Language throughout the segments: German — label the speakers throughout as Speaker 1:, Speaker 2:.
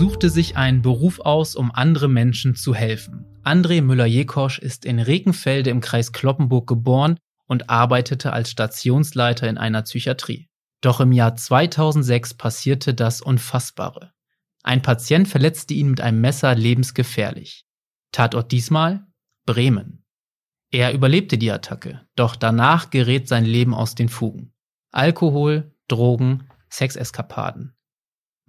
Speaker 1: suchte sich einen Beruf aus, um andere Menschen zu helfen. André Müller-Jekosch ist in Rekenfelde im Kreis Kloppenburg geboren und arbeitete als Stationsleiter in einer Psychiatrie. Doch im Jahr 2006 passierte das Unfassbare. Ein Patient verletzte ihn mit einem Messer lebensgefährlich. Tatort diesmal Bremen. Er überlebte die Attacke, doch danach gerät sein Leben aus den Fugen. Alkohol, Drogen, Sexeskapaden.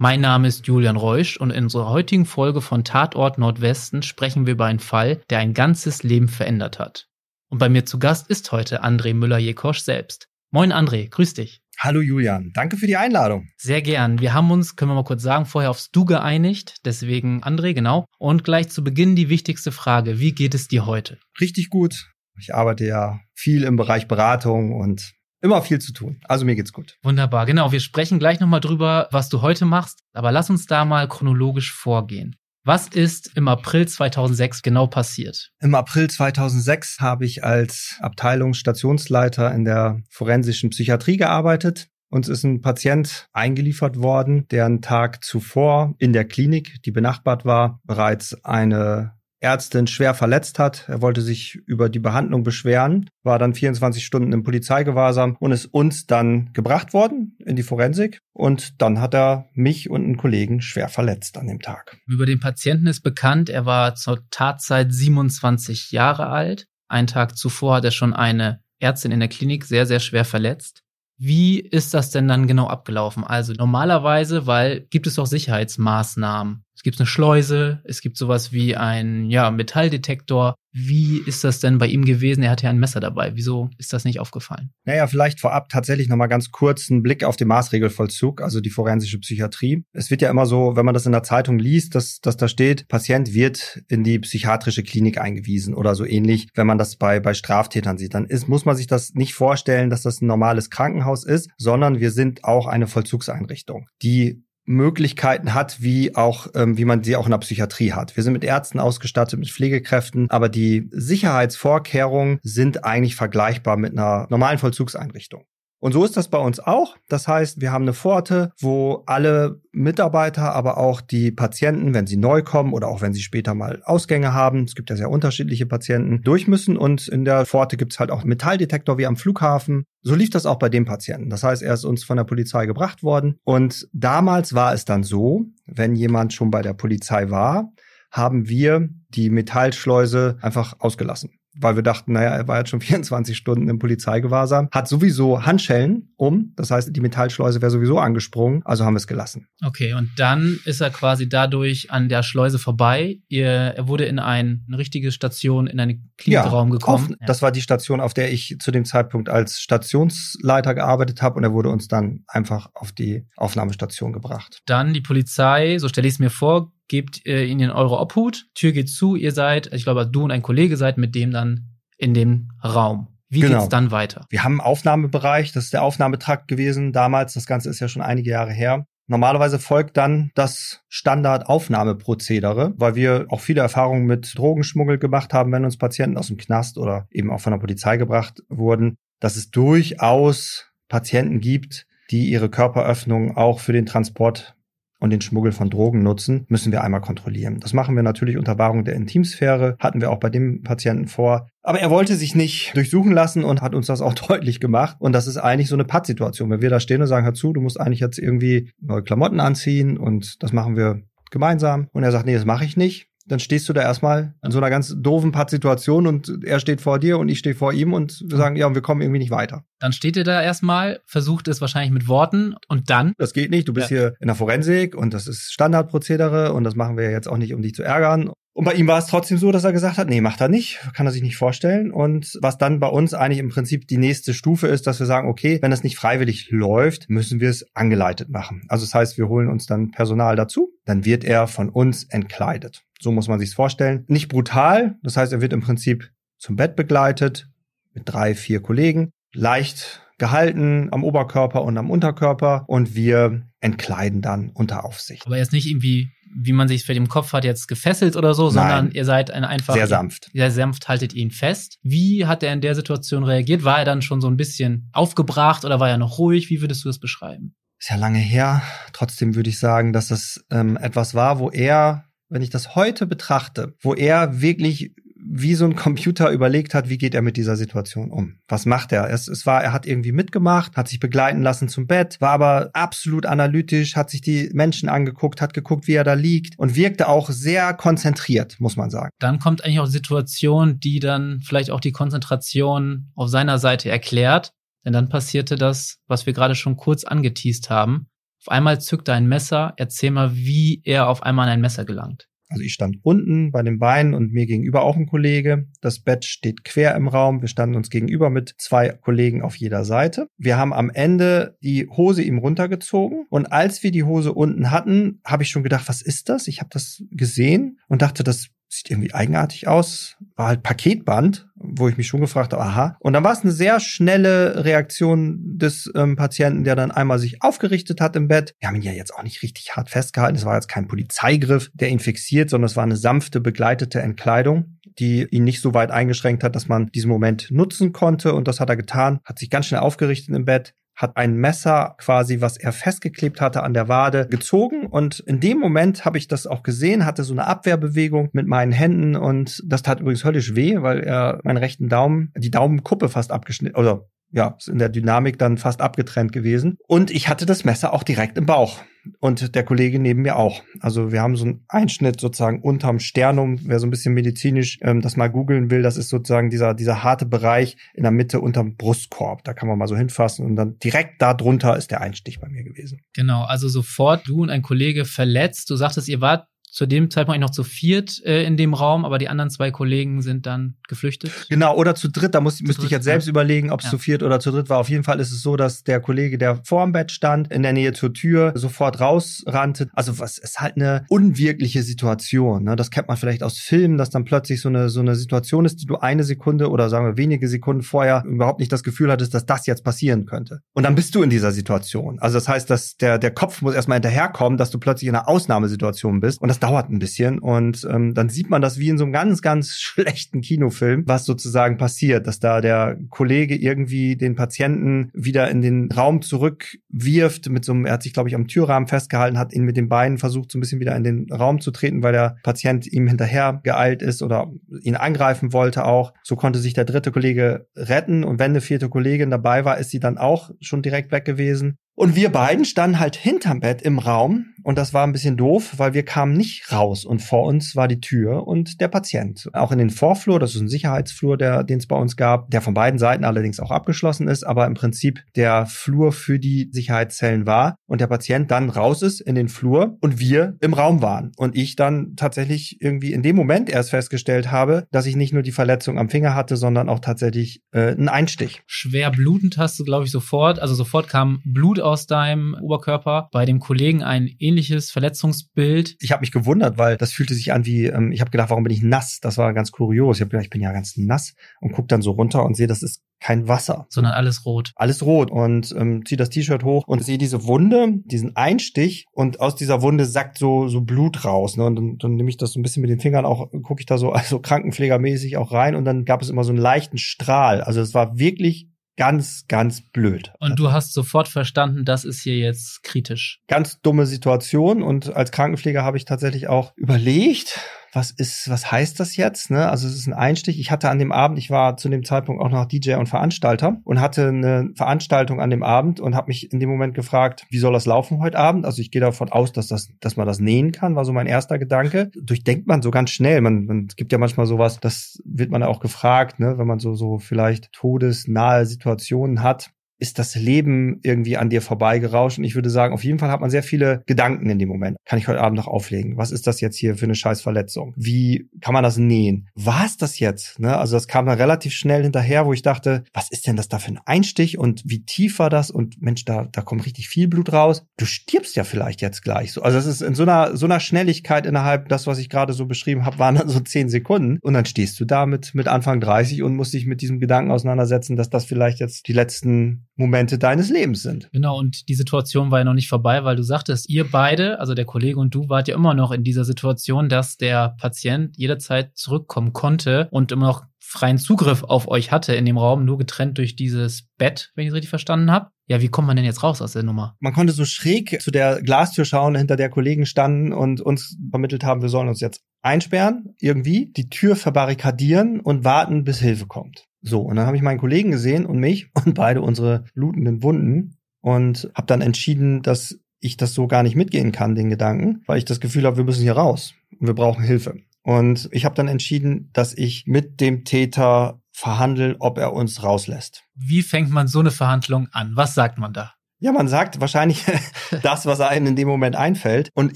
Speaker 1: Mein Name ist Julian Reusch und in unserer heutigen Folge von Tatort Nordwesten sprechen wir über einen Fall, der ein ganzes Leben verändert hat. Und bei mir zu Gast ist heute André Müller-Jekosch selbst. Moin André, grüß dich.
Speaker 2: Hallo Julian, danke für die Einladung.
Speaker 1: Sehr gern. Wir haben uns, können wir mal kurz sagen, vorher aufs Du geeinigt. Deswegen André, genau. Und gleich zu Beginn die wichtigste Frage. Wie geht es dir heute?
Speaker 2: Richtig gut. Ich arbeite ja viel im Bereich Beratung und immer viel zu tun. Also mir geht's gut.
Speaker 1: Wunderbar. Genau. Wir sprechen gleich nochmal drüber, was du heute machst. Aber lass uns da mal chronologisch vorgehen. Was ist im April 2006 genau passiert?
Speaker 2: Im April 2006 habe ich als Abteilungsstationsleiter in der forensischen Psychiatrie gearbeitet. Uns ist ein Patient eingeliefert worden, der einen Tag zuvor in der Klinik, die benachbart war, bereits eine Ärztin schwer verletzt hat. Er wollte sich über die Behandlung beschweren, war dann 24 Stunden im Polizeigewahrsam und ist uns dann gebracht worden in die Forensik. Und dann hat er mich und einen Kollegen schwer verletzt an dem Tag.
Speaker 1: Über den Patienten ist bekannt, er war zur Tatzeit 27 Jahre alt. Einen Tag zuvor hat er schon eine Ärztin in der Klinik sehr, sehr schwer verletzt. Wie ist das denn dann genau abgelaufen? Also normalerweise, weil gibt es doch Sicherheitsmaßnahmen. Es gibt eine Schleuse, es gibt sowas wie ein ja, Metalldetektor. Wie ist das denn bei ihm gewesen? Er hatte ja ein Messer dabei. Wieso ist das nicht aufgefallen?
Speaker 2: Naja, vielleicht vorab tatsächlich nochmal ganz kurz einen Blick auf den Maßregelvollzug, also die forensische Psychiatrie. Es wird ja immer so, wenn man das in der Zeitung liest, dass, dass da steht, Patient wird in die psychiatrische Klinik eingewiesen oder so ähnlich. Wenn man das bei, bei Straftätern sieht, dann ist, muss man sich das nicht vorstellen, dass das ein normales Krankenhaus ist, sondern wir sind auch eine Vollzugseinrichtung, die Möglichkeiten hat, wie auch, ähm, wie man sie auch in der Psychiatrie hat. Wir sind mit Ärzten ausgestattet, mit Pflegekräften, aber die Sicherheitsvorkehrungen sind eigentlich vergleichbar mit einer normalen Vollzugseinrichtung. Und so ist das bei uns auch. Das heißt, wir haben eine Pforte, wo alle Mitarbeiter, aber auch die Patienten, wenn sie neu kommen oder auch wenn sie später mal Ausgänge haben, es gibt ja sehr unterschiedliche Patienten, durch müssen. Und in der Pforte gibt es halt auch Metalldetektor wie am Flughafen. So lief das auch bei dem Patienten. Das heißt, er ist uns von der Polizei gebracht worden. Und damals war es dann so, wenn jemand schon bei der Polizei war, haben wir die Metallschleuse einfach ausgelassen weil wir dachten, naja, er war jetzt schon 24 Stunden im Polizeigewahrsam, hat sowieso Handschellen um, das heißt, die Metallschleuse wäre sowieso angesprungen, also haben wir es gelassen.
Speaker 1: Okay, und dann ist er quasi dadurch an der Schleuse vorbei. Er wurde in ein, eine richtige Station, in einen Klinikraum ja, gekommen.
Speaker 2: Auf, das war die Station, auf der ich zu dem Zeitpunkt als Stationsleiter gearbeitet habe und er wurde uns dann einfach auf die Aufnahmestation gebracht.
Speaker 1: Dann die Polizei, so stelle ich es mir vor, gebt äh, ihn in eure Obhut, Tür geht zu, ihr seid, ich glaube, du und ein Kollege seid mit dem dann in dem Raum. Wie genau. geht's dann weiter?
Speaker 2: Wir haben einen Aufnahmebereich, das ist der Aufnahmetrakt gewesen damals, das Ganze ist ja schon einige Jahre her. Normalerweise folgt dann das Standardaufnahmeprozedere, weil wir auch viele Erfahrungen mit Drogenschmuggel gemacht haben, wenn uns Patienten aus dem Knast oder eben auch von der Polizei gebracht wurden, dass es durchaus Patienten gibt, die ihre Körperöffnung auch für den Transport und den Schmuggel von Drogen nutzen, müssen wir einmal kontrollieren. Das machen wir natürlich unter Wahrung der Intimsphäre, hatten wir auch bei dem Patienten vor. Aber er wollte sich nicht durchsuchen lassen und hat uns das auch deutlich gemacht. Und das ist eigentlich so eine Pattsituation. Wenn wir da stehen und sagen, hör zu, du musst eigentlich jetzt irgendwie neue Klamotten anziehen und das machen wir gemeinsam. Und er sagt, nee, das mache ich nicht dann stehst du da erstmal in so einer ganz doofen Pattsituation und er steht vor dir und ich stehe vor ihm und wir sagen, ja, und wir kommen irgendwie nicht weiter.
Speaker 1: Dann steht ihr da erstmal, versucht es wahrscheinlich mit Worten und dann?
Speaker 2: Das geht nicht, du bist ja. hier in der Forensik und das ist Standardprozedere und das machen wir jetzt auch nicht, um dich zu ärgern. Und bei ihm war es trotzdem so, dass er gesagt hat, nee, macht er nicht, kann er sich nicht vorstellen. Und was dann bei uns eigentlich im Prinzip die nächste Stufe ist, dass wir sagen, okay, wenn das nicht freiwillig läuft, müssen wir es angeleitet machen. Also das heißt, wir holen uns dann Personal dazu, dann wird er von uns entkleidet. So muss man sich's vorstellen. Nicht brutal, das heißt, er wird im Prinzip zum Bett begleitet mit drei, vier Kollegen, leicht gehalten am Oberkörper und am Unterkörper und wir entkleiden dann unter Aufsicht.
Speaker 1: Aber jetzt nicht irgendwie, wie man sich für den Kopf hat, jetzt gefesselt oder so, Nein. sondern ihr seid ein einfach
Speaker 2: sehr sanft.
Speaker 1: Sehr sanft haltet ihn fest. Wie hat er in der Situation reagiert? War er dann schon so ein bisschen aufgebracht oder war er noch ruhig? Wie würdest du das beschreiben?
Speaker 2: ist ja lange her. Trotzdem würde ich sagen, dass das ähm, etwas war, wo er, wenn ich das heute betrachte, wo er wirklich wie so ein Computer überlegt hat, wie geht er mit dieser Situation um? Was macht er? Es, es war, er hat irgendwie mitgemacht, hat sich begleiten lassen zum Bett, war aber absolut analytisch, hat sich die Menschen angeguckt, hat geguckt, wie er da liegt und wirkte auch sehr konzentriert, muss man sagen.
Speaker 1: Dann kommt eigentlich auch Situation, die dann vielleicht auch die Konzentration auf seiner Seite erklärt. Denn dann passierte das, was wir gerade schon kurz angeteased haben. Auf einmal zückt er ein Messer. Erzähl mal, wie er auf einmal an ein Messer gelangt.
Speaker 2: Also ich stand unten bei den Beinen und mir gegenüber auch ein Kollege. Das Bett steht quer im Raum. Wir standen uns gegenüber mit zwei Kollegen auf jeder Seite. Wir haben am Ende die Hose ihm runtergezogen und als wir die Hose unten hatten, habe ich schon gedacht, was ist das? Ich habe das gesehen und dachte, das sieht irgendwie eigenartig aus. War halt Paketband, wo ich mich schon gefragt habe, aha. Und dann war es eine sehr schnelle Reaktion des ähm, Patienten, der dann einmal sich aufgerichtet hat im Bett. Wir haben ihn ja jetzt auch nicht richtig hart festgehalten. Es war jetzt kein Polizeigriff, der ihn fixiert, sondern es war eine sanfte, begleitete Entkleidung die ihn nicht so weit eingeschränkt hat, dass man diesen Moment nutzen konnte. Und das hat er getan, hat sich ganz schnell aufgerichtet im Bett, hat ein Messer quasi, was er festgeklebt hatte an der Wade, gezogen. Und in dem Moment habe ich das auch gesehen, hatte so eine Abwehrbewegung mit meinen Händen und das tat übrigens höllisch weh, weil er meinen rechten Daumen, die Daumenkuppe fast abgeschnitten, oder ja, ist in der Dynamik dann fast abgetrennt gewesen. Und ich hatte das Messer auch direkt im Bauch. Und der Kollege neben mir auch. Also wir haben so einen Einschnitt sozusagen unterm Sternum. Wer so ein bisschen medizinisch ähm, das mal googeln will, das ist sozusagen dieser, dieser harte Bereich in der Mitte unterm Brustkorb. Da kann man mal so hinfassen und dann direkt da drunter ist der Einstich bei mir gewesen.
Speaker 1: Genau, also sofort du und ein Kollege verletzt. Du sagtest, ihr wart zu dem Zeitpunkt noch zu viert äh, in dem Raum, aber die anderen zwei Kollegen sind dann geflüchtet.
Speaker 2: Genau, oder zu dritt, da muss, müsste ich jetzt selbst ja. überlegen, ob es ja. zu viert oder zu dritt war. Auf jeden Fall ist es so, dass der Kollege, der vorm Bett stand, in der Nähe zur Tür, sofort rausrannte. Also was ist halt eine unwirkliche Situation. Ne? Das kennt man vielleicht aus Filmen, dass dann plötzlich so eine, so eine Situation ist, die du eine Sekunde oder sagen wir wenige Sekunden vorher überhaupt nicht das Gefühl hattest, dass das jetzt passieren könnte. Und dann bist du in dieser Situation. Also das heißt, dass der, der Kopf muss erstmal hinterherkommen, dass du plötzlich in einer Ausnahmesituation bist. Und das dauert ein bisschen und ähm, dann sieht man das wie in so einem ganz, ganz schlechten Kinofilm, was sozusagen passiert, dass da der Kollege irgendwie den Patienten wieder in den Raum zurückwirft mit so einem, er hat sich glaube ich am Türrahmen festgehalten, hat ihn mit den Beinen versucht so ein bisschen wieder in den Raum zu treten, weil der Patient ihm hinterher geeilt ist oder ihn angreifen wollte auch. So konnte sich der dritte Kollege retten und wenn eine vierte Kollegin dabei war, ist sie dann auch schon direkt weg gewesen. Und wir beiden standen halt hinterm Bett im Raum und das war ein bisschen doof, weil wir kamen nicht raus und vor uns war die Tür und der Patient. Auch in den Vorflur, das ist ein Sicherheitsflur, der, den es bei uns gab, der von beiden Seiten allerdings auch abgeschlossen ist, aber im Prinzip der Flur für die Sicherheitszellen war und der Patient dann raus ist in den Flur und wir im Raum waren. Und ich dann tatsächlich irgendwie in dem Moment erst festgestellt habe, dass ich nicht nur die Verletzung am Finger hatte, sondern auch tatsächlich äh, einen Einstich.
Speaker 1: Schwer blutend hast du, glaube ich, sofort. Also sofort kam Blut aus deinem Oberkörper. Bei dem Kollegen ein ähnliches Verletzungsbild.
Speaker 2: Ich habe mich gewundert, weil das fühlte sich an wie, ähm, ich habe gedacht, warum bin ich nass? Das war ganz kurios. Ich habe gedacht, ich bin ja ganz nass und guck dann so runter und sehe, das ist kein Wasser.
Speaker 1: Sondern alles rot.
Speaker 2: Alles rot und ähm, ziehe das T-Shirt hoch und sehe diese Wunde, diesen Einstich und aus dieser Wunde sackt so so Blut raus. Ne? Und dann, dann nehme ich das so ein bisschen mit den Fingern auch, gucke ich da so also krankenpflegermäßig auch rein und dann gab es immer so einen leichten Strahl. Also es war wirklich ganz, ganz blöd.
Speaker 1: Und du hast sofort verstanden, das ist hier jetzt kritisch.
Speaker 2: Ganz dumme Situation und als Krankenpfleger habe ich tatsächlich auch überlegt, was ist, was heißt das jetzt? Ne? Also es ist ein Einstich. Ich hatte an dem Abend, ich war zu dem Zeitpunkt auch noch DJ und Veranstalter und hatte eine Veranstaltung an dem Abend und habe mich in dem Moment gefragt, wie soll das laufen heute Abend? Also ich gehe davon aus, dass das, dass man das nähen kann, war so mein erster Gedanke. Durchdenkt man so ganz schnell. Man, man gibt ja manchmal sowas, das wird man auch gefragt, ne, wenn man so so vielleicht todesnahe Situationen hat ist das Leben irgendwie an dir vorbeigerauscht. Und ich würde sagen, auf jeden Fall hat man sehr viele Gedanken in dem Moment. Kann ich heute Abend noch auflegen? Was ist das jetzt hier für eine Scheißverletzung? Wie kann man das nähen? War es das jetzt? Ne? Also das kam dann relativ schnell hinterher, wo ich dachte, was ist denn das da für ein Einstich und wie tief war das? Und Mensch, da, da kommt richtig viel Blut raus. Du stirbst ja vielleicht jetzt gleich. So, also das ist in so einer, so einer Schnelligkeit innerhalb das, was ich gerade so beschrieben habe, waren dann so zehn Sekunden. Und dann stehst du da mit, mit Anfang 30 und musst dich mit diesem Gedanken auseinandersetzen, dass das vielleicht jetzt die letzten Momente deines Lebens sind.
Speaker 1: Genau, und die Situation war ja noch nicht vorbei, weil du sagtest, ihr beide, also der Kollege und du, wart ja immer noch in dieser Situation, dass der Patient jederzeit zurückkommen konnte und immer noch freien Zugriff auf euch hatte in dem Raum, nur getrennt durch dieses Bett, wenn ich es richtig verstanden habe. Ja, wie kommt man denn jetzt raus aus der Nummer?
Speaker 2: Man konnte so schräg zu der Glastür schauen, hinter der Kollegen standen und uns vermittelt haben, wir sollen uns jetzt einsperren, irgendwie, die Tür verbarrikadieren und warten, bis Hilfe kommt. So, und dann habe ich meinen Kollegen gesehen und mich und beide unsere blutenden Wunden und habe dann entschieden, dass ich das so gar nicht mitgehen kann, den Gedanken, weil ich das Gefühl habe, wir müssen hier raus und wir brauchen Hilfe. Und ich habe dann entschieden, dass ich mit dem Täter verhandle, ob er uns rauslässt.
Speaker 1: Wie fängt man so eine Verhandlung an? Was sagt man da?
Speaker 2: Ja, man sagt wahrscheinlich das, was einem in dem Moment einfällt. Und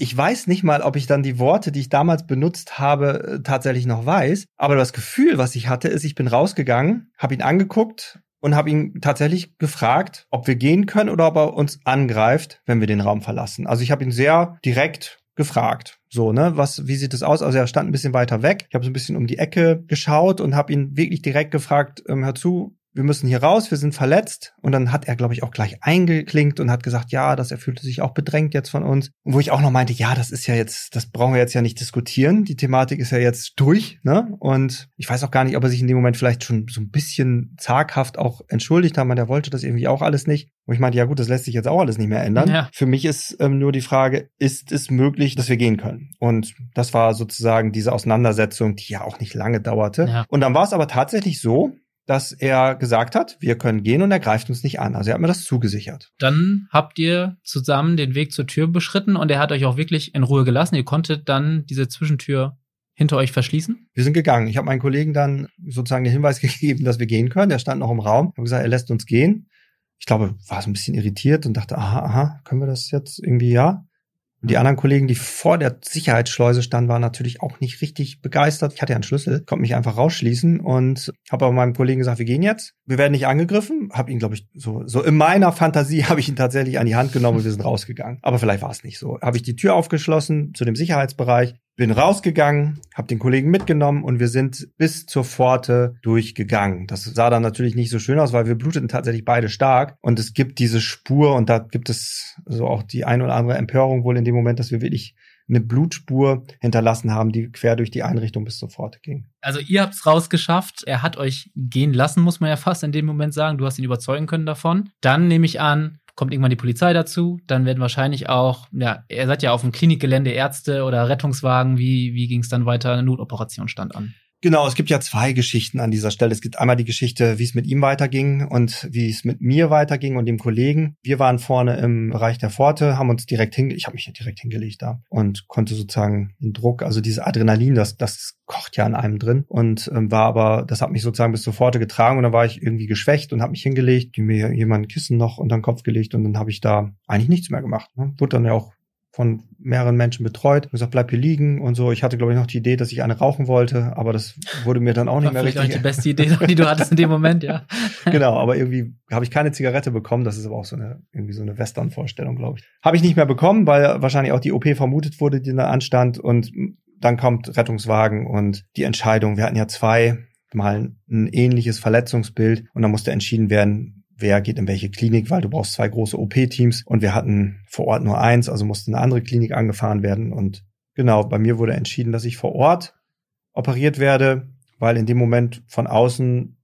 Speaker 2: ich weiß nicht mal, ob ich dann die Worte, die ich damals benutzt habe, tatsächlich noch weiß. Aber das Gefühl, was ich hatte, ist, ich bin rausgegangen, habe ihn angeguckt und habe ihn tatsächlich gefragt, ob wir gehen können oder ob er uns angreift, wenn wir den Raum verlassen. Also ich habe ihn sehr direkt gefragt. So, ne, was, wie sieht es aus? Also er stand ein bisschen weiter weg. Ich habe so ein bisschen um die Ecke geschaut und habe ihn wirklich direkt gefragt, ähm, hör zu, wir müssen hier raus, wir sind verletzt. Und dann hat er, glaube ich, auch gleich eingeklinkt und hat gesagt, ja, dass er fühlte sich auch bedrängt jetzt von uns. Und wo ich auch noch meinte, ja, das ist ja jetzt, das brauchen wir jetzt ja nicht diskutieren. Die Thematik ist ja jetzt durch, ne? Und ich weiß auch gar nicht, ob er sich in dem Moment vielleicht schon so ein bisschen zaghaft auch entschuldigt hat. Man, der wollte das irgendwie auch alles nicht. Und ich meinte, ja gut, das lässt sich jetzt auch alles nicht mehr ändern. Ja. Für mich ist ähm, nur die Frage, ist es möglich, dass wir gehen können? Und das war sozusagen diese Auseinandersetzung, die ja auch nicht lange dauerte. Ja. Und dann war es aber tatsächlich so, dass er gesagt hat, wir können gehen und er greift uns nicht an. Also er hat mir das zugesichert.
Speaker 1: Dann habt ihr zusammen den Weg zur Tür beschritten und er hat euch auch wirklich in Ruhe gelassen. Ihr konntet dann diese Zwischentür hinter euch verschließen?
Speaker 2: Wir sind gegangen. Ich habe meinen Kollegen dann sozusagen den Hinweis gegeben, dass wir gehen können. Der stand noch im Raum. Ich habe gesagt, er lässt uns gehen. Ich glaube, war so ein bisschen irritiert und dachte, aha, aha, können wir das jetzt irgendwie ja? Und die anderen Kollegen, die vor der Sicherheitsschleuse standen, waren natürlich auch nicht richtig begeistert. Ich hatte ja einen Schlüssel, konnte mich einfach rausschließen und habe aber meinem Kollegen gesagt, wir gehen jetzt. Wir werden nicht angegriffen. Habe ihn, glaube ich, so, so in meiner Fantasie habe ich ihn tatsächlich an die Hand genommen und wir sind rausgegangen. Aber vielleicht war es nicht so. Habe ich die Tür aufgeschlossen zu dem Sicherheitsbereich, bin rausgegangen, habe den Kollegen mitgenommen und wir sind bis zur Pforte durchgegangen. Das sah dann natürlich nicht so schön aus, weil wir bluteten tatsächlich beide stark und es gibt diese Spur und da gibt es so auch die ein oder andere Empörung wohl in dem Moment, dass wir wirklich eine Blutspur hinterlassen haben, die quer durch die Einrichtung bis zur Pforte ging.
Speaker 1: Also ihr habt es rausgeschafft. Er hat euch gehen lassen, muss man ja fast in dem Moment sagen. Du hast ihn überzeugen können davon. Dann nehme ich an, kommt irgendwann die Polizei dazu, dann werden wahrscheinlich auch, ja, ihr seid ja auf dem Klinikgelände Ärzte oder Rettungswagen, wie, wie ging es dann weiter? Eine Notoperation stand an.
Speaker 2: Genau, es gibt ja zwei Geschichten an dieser Stelle. Es gibt einmal die Geschichte, wie es mit ihm weiterging und wie es mit mir weiterging und dem Kollegen. Wir waren vorne im Bereich der Pforte, haben uns direkt hin, ich habe mich direkt hingelegt da und konnte sozusagen den Druck, also dieses Adrenalin, das das kocht ja an einem drin und ähm, war aber, das hat mich sozusagen bis zur Pforte getragen und dann war ich irgendwie geschwächt und habe mich hingelegt, mir jemand ein Kissen noch unter den Kopf gelegt und dann habe ich da eigentlich nichts mehr gemacht. Ne? Wurde dann ja auch von mehreren Menschen betreut. Ich gesagt, bleib hier liegen und so. Ich hatte, glaube ich, noch die Idee, dass ich eine rauchen wollte, aber das wurde mir dann auch nicht War mehr richtig.
Speaker 1: die beste Idee, die du hattest in dem Moment, ja.
Speaker 2: genau, aber irgendwie habe ich keine Zigarette bekommen. Das ist aber auch so eine irgendwie so eine Western-Vorstellung, glaube ich. Habe ich nicht mehr bekommen, weil wahrscheinlich auch die OP vermutet wurde, die da anstand. Und dann kommt Rettungswagen und die Entscheidung. Wir hatten ja zwei mal ein ähnliches Verletzungsbild und dann musste entschieden werden, wer geht in welche Klinik, weil du brauchst zwei große OP-Teams und wir hatten vor Ort nur eins, also musste eine andere Klinik angefahren werden und genau, bei mir wurde entschieden, dass ich vor Ort operiert werde, weil in dem Moment von außen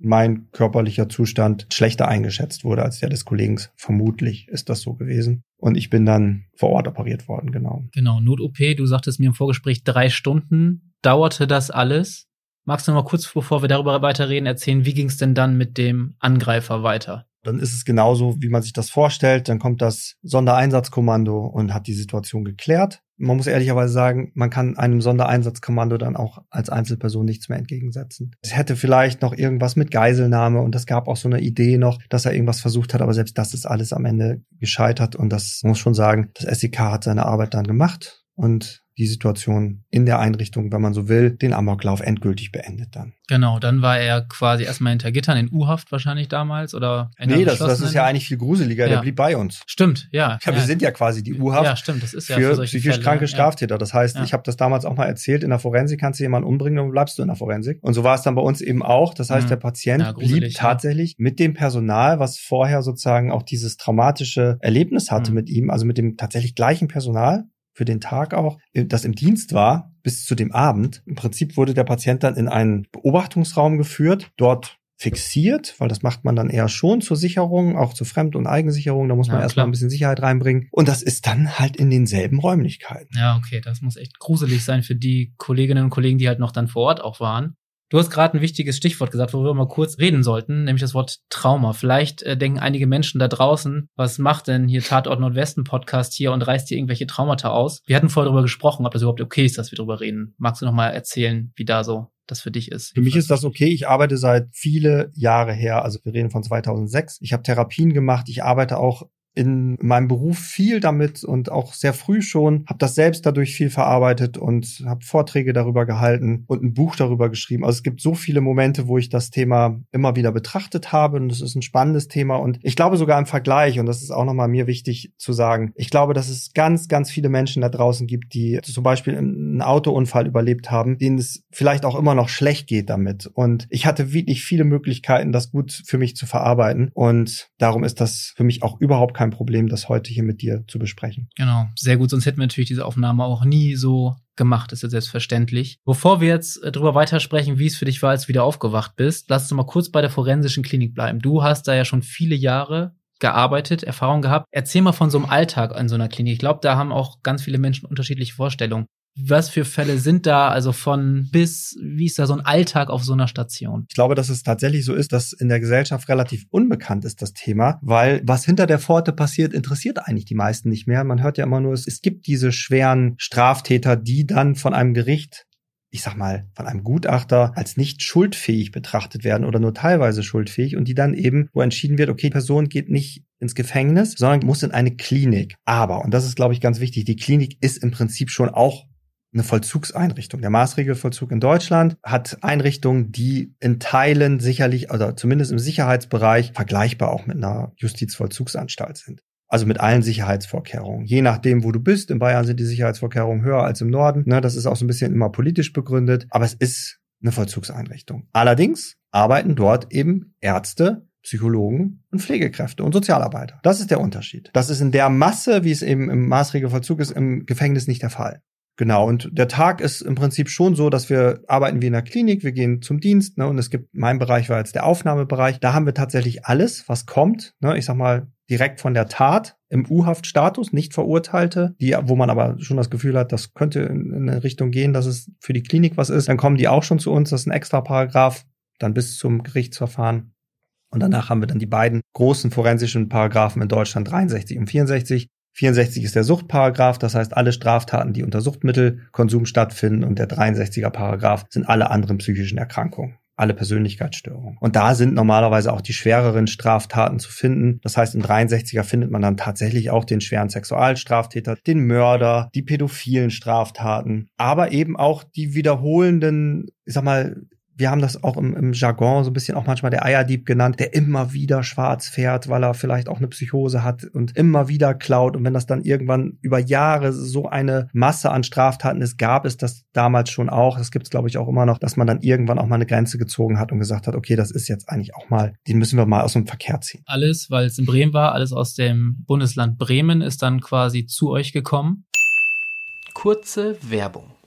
Speaker 2: mein körperlicher Zustand schlechter eingeschätzt wurde als der des Kollegen. Vermutlich ist das so gewesen. Und ich bin dann vor Ort operiert worden, genau.
Speaker 1: Genau, Not-OP, du sagtest mir im Vorgespräch, drei Stunden dauerte das alles. Magst du noch mal kurz, bevor wir darüber weiterreden, erzählen, wie ging es denn dann mit dem Angreifer weiter?
Speaker 2: Dann ist es genauso, wie man sich das vorstellt. Dann kommt das Sondereinsatzkommando und hat die Situation geklärt. Man muss ehrlicherweise sagen, man kann einem Sondereinsatzkommando dann auch als Einzelperson nichts mehr entgegensetzen. Es hätte vielleicht noch irgendwas mit Geiselnahme und es gab auch so eine Idee noch, dass er irgendwas versucht hat, aber selbst das ist alles am Ende gescheitert und das muss schon sagen, das SEK hat seine Arbeit dann gemacht und die Situation in der Einrichtung, wenn man so will, den Amoklauf endgültig beendet dann.
Speaker 1: Genau, dann war er quasi erstmal hinter Gittern in U-Haft wahrscheinlich damals oder
Speaker 2: Nee, das, das ist ja eigentlich viel gruseliger, ja. der blieb bei uns.
Speaker 1: Stimmt, ja.
Speaker 2: Ja, wir sind ja quasi die U-Haft.
Speaker 1: Ja, stimmt, das ist ja
Speaker 2: für, für psychisch Fälle, kranke Straftäter. Das heißt, ich habe das damals auch mal erzählt, in der Forensik kannst du jemanden umbringen und bleibst du in der Forensik. Und so war es dann bei uns eben auch. Das heißt, mhm. der Patient blieb tatsächlich mit dem Personal, was vorher sozusagen auch dieses traumatische Erlebnis hatte mhm. mit ihm, also mit dem tatsächlich gleichen Personal, für den Tag auch, äh, das im Dienst war, bis zu dem Abend. Im Prinzip wurde der Patient dann in einen Beobachtungsraum geführt, dort fixiert, weil das macht man dann eher schon zur Sicherung, auch zur Fremd- und Eigensicherung. Da muss man ja, erstmal ein bisschen Sicherheit reinbringen. Und das ist dann halt in denselben Räumlichkeiten.
Speaker 1: Ja, okay, das muss echt gruselig sein für die Kolleginnen und Kollegen, die halt noch dann vor Ort auch waren. Du hast gerade ein wichtiges Stichwort gesagt, worüber wir mal kurz reden sollten, nämlich das Wort Trauma. Vielleicht äh, denken einige Menschen da draußen, was macht denn hier Tatort Nordwesten Podcast hier und reißt hier irgendwelche Traumata aus? Wir hatten vorher darüber gesprochen, ob das überhaupt okay ist, dass wir darüber reden. Magst du noch mal erzählen, wie da so das für dich ist?
Speaker 2: Für mich ist das okay. Ich arbeite seit viele Jahre her, also wir reden von 2006. Ich habe Therapien gemacht. Ich arbeite auch in meinem Beruf viel damit und auch sehr früh schon, habe das selbst dadurch viel verarbeitet und habe Vorträge darüber gehalten und ein Buch darüber geschrieben. Also es gibt so viele Momente, wo ich das Thema immer wieder betrachtet habe und es ist ein spannendes Thema. Und ich glaube sogar im Vergleich und das ist auch nochmal mir wichtig zu sagen, ich glaube, dass es ganz, ganz viele Menschen da draußen gibt, die zum Beispiel einen Autounfall überlebt haben, denen es vielleicht auch immer noch schlecht geht damit. Und ich hatte wirklich viele Möglichkeiten, das gut für mich zu verarbeiten. Und darum ist das für mich auch überhaupt kein Problem, das heute hier mit dir zu besprechen.
Speaker 1: Genau, sehr gut. Sonst hätten wir natürlich diese Aufnahme auch nie so gemacht, ist ja selbstverständlich. Bevor wir jetzt äh, darüber weitersprechen, wie es für dich war, als du wieder aufgewacht bist, lass uns mal kurz bei der forensischen Klinik bleiben. Du hast da ja schon viele Jahre gearbeitet, Erfahrung gehabt. Erzähl mal von so einem Alltag an so einer Klinik. Ich glaube, da haben auch ganz viele Menschen unterschiedliche Vorstellungen. Was für Fälle sind da? Also von bis, wie ist da so ein Alltag auf so einer Station?
Speaker 2: Ich glaube, dass es tatsächlich so ist, dass in der Gesellschaft relativ unbekannt ist, das Thema, weil was hinter der Pforte passiert, interessiert eigentlich die meisten nicht mehr. Man hört ja immer nur, es, gibt diese schweren Straftäter, die dann von einem Gericht ich sag mal, von einem Gutachter als nicht schuldfähig betrachtet werden oder nur teilweise schuldfähig und die dann eben, wo entschieden wird, okay, Person geht nicht ins Gefängnis, sondern muss in eine Klinik. Aber, und das ist, glaube ich, ganz wichtig, die Klinik ist im Prinzip schon auch eine Vollzugseinrichtung. Der Maßregelvollzug in Deutschland hat Einrichtungen, die in Teilen sicherlich, oder zumindest im Sicherheitsbereich, vergleichbar auch mit einer Justizvollzugsanstalt sind. Also mit allen Sicherheitsvorkehrungen. Je nachdem, wo du bist. In Bayern sind die Sicherheitsvorkehrungen höher als im Norden. Ne, das ist auch so ein bisschen immer politisch begründet. Aber es ist eine Vollzugseinrichtung. Allerdings arbeiten dort eben Ärzte, Psychologen und Pflegekräfte und Sozialarbeiter. Das ist der Unterschied. Das ist in der Masse, wie es eben im Maßregelvollzug ist, im Gefängnis nicht der Fall. Genau, und der Tag ist im Prinzip schon so, dass wir arbeiten wie in der Klinik, wir gehen zum Dienst, ne, und es gibt, mein Bereich war jetzt der Aufnahmebereich, da haben wir tatsächlich alles, was kommt, ne, ich sag mal, direkt von der Tat im U-Haftstatus, nicht Verurteilte, die, wo man aber schon das Gefühl hat, das könnte in eine Richtung gehen, dass es für die Klinik was ist, dann kommen die auch schon zu uns, das ist ein extra Paragraph, dann bis zum Gerichtsverfahren. Und danach haben wir dann die beiden großen forensischen Paragraphen in Deutschland 63 und 64. 64 ist der Suchtparagraph, das heißt alle Straftaten, die unter Suchtmittelkonsum stattfinden und der 63er Paragraph sind alle anderen psychischen Erkrankungen alle Persönlichkeitsstörungen. Und da sind normalerweise auch die schwereren Straftaten zu finden. Das heißt, im 63er findet man dann tatsächlich auch den schweren Sexualstraftäter, den Mörder, die pädophilen Straftaten, aber eben auch die wiederholenden, ich sag mal, wir haben das auch im, im, Jargon so ein bisschen auch manchmal der Eierdieb genannt, der immer wieder schwarz fährt, weil er vielleicht auch eine Psychose hat und immer wieder klaut. Und wenn das dann irgendwann über Jahre so eine Masse an Straftaten ist, gab es das damals schon auch. Das gibt es, glaube ich, auch immer noch, dass man dann irgendwann auch mal eine Grenze gezogen hat und gesagt hat, okay, das ist jetzt eigentlich auch mal, den müssen wir mal aus dem Verkehr ziehen.
Speaker 1: Alles, weil es in Bremen war, alles aus dem Bundesland Bremen ist dann quasi zu euch gekommen. Kurze Werbung.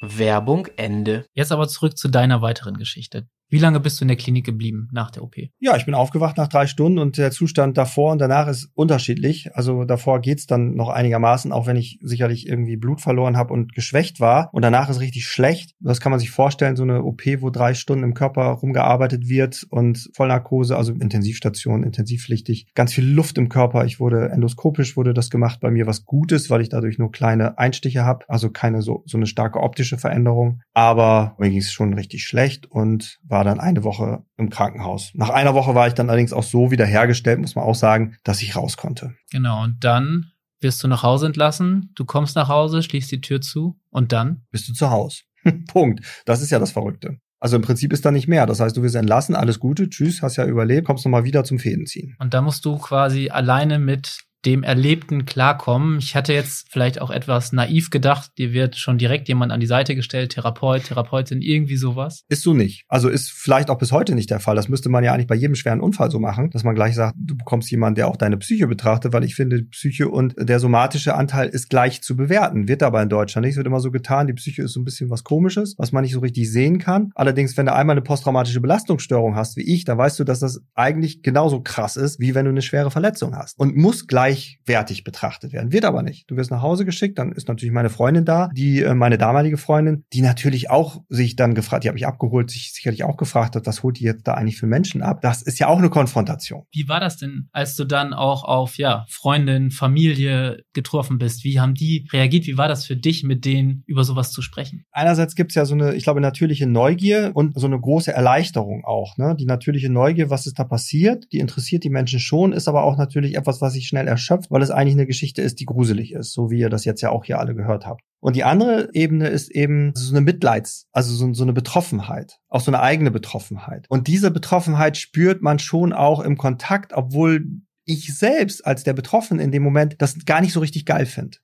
Speaker 1: Werbung Ende. Jetzt aber zurück zu deiner weiteren Geschichte. Wie lange bist du in der Klinik geblieben nach der OP?
Speaker 2: Ja, ich bin aufgewacht nach drei Stunden und der Zustand davor und danach ist unterschiedlich. Also davor geht's dann noch einigermaßen, auch wenn ich sicherlich irgendwie Blut verloren habe und geschwächt war. Und danach ist richtig schlecht. Das kann man sich vorstellen, so eine OP, wo drei Stunden im Körper rumgearbeitet wird und Vollnarkose, also Intensivstation, intensivpflichtig, ganz viel Luft im Körper. Ich wurde endoskopisch, wurde das gemacht bei mir, was gut ist, weil ich dadurch nur kleine Einstiche habe, also keine so, so eine starke optische Veränderung. Aber mir ging es schon richtig schlecht und war war dann eine Woche im Krankenhaus. Nach einer Woche war ich dann allerdings auch so wiederhergestellt, muss man auch sagen, dass ich raus konnte.
Speaker 1: Genau, und dann wirst du nach Hause entlassen, du kommst nach Hause, schließt die Tür zu und dann?
Speaker 2: Bist du zu Hause. Punkt. Das ist ja das Verrückte. Also im Prinzip ist da nicht mehr. Das heißt, du wirst entlassen, alles Gute, tschüss, hast ja überlebt, kommst nochmal wieder zum Fädenziehen.
Speaker 1: Und da musst du quasi alleine mit dem Erlebten klarkommen. Ich hatte jetzt vielleicht auch etwas naiv gedacht, dir wird schon direkt jemand an die Seite gestellt, Therapeut, Therapeutin, irgendwie sowas.
Speaker 2: Ist so nicht. Also ist vielleicht auch bis heute nicht der Fall. Das müsste man ja eigentlich bei jedem schweren Unfall so machen, dass man gleich sagt, du bekommst jemanden, der auch deine Psyche betrachtet, weil ich finde, Psyche und der somatische Anteil ist gleich zu bewerten. Wird aber in Deutschland nicht. Es wird immer so getan, die Psyche ist so ein bisschen was komisches, was man nicht so richtig sehen kann. Allerdings, wenn du einmal eine posttraumatische Belastungsstörung hast, wie ich, dann weißt du, dass das eigentlich genauso krass ist, wie wenn du eine schwere Verletzung hast. Und muss gleichwertig betrachtet werden. Wird aber nicht. Du wirst nach Hause geschickt, dann ist natürlich meine Freundin da, die äh, meine damalige Freundin, die natürlich auch sich dann gefragt, die habe ich abgeholt, sich sicherlich auch gefragt hat, was holt die jetzt da eigentlich für Menschen ab? Das ist ja auch eine Konfrontation.
Speaker 1: Wie war das denn, als du dann auch auf ja Freundin, Familie getroffen bist? Wie haben die reagiert? Wie war das für dich, mit denen über sowas zu sprechen?
Speaker 2: Einerseits gibt's ja so eine, ich glaube, natürliche Neugier und so eine große Erleichterung auch. Ne? Die natürliche Neugier, was ist da passiert, die interessiert die Menschen schon, ist aber auch natürlich etwas, was sich schnell erschöpft, weil es eigentlich eine Geschichte ist, die gruselig ist, so wie ihr das jetzt ja auch hier alle gehört habt. Und die andere Ebene ist eben so eine Mitleids, also so, so, eine Betroffenheit, auch so eine eigene Betroffenheit. Und diese Betroffenheit spürt man schon auch im Kontakt, obwohl ich selbst als der Betroffene in dem Moment das gar nicht so richtig geil finde.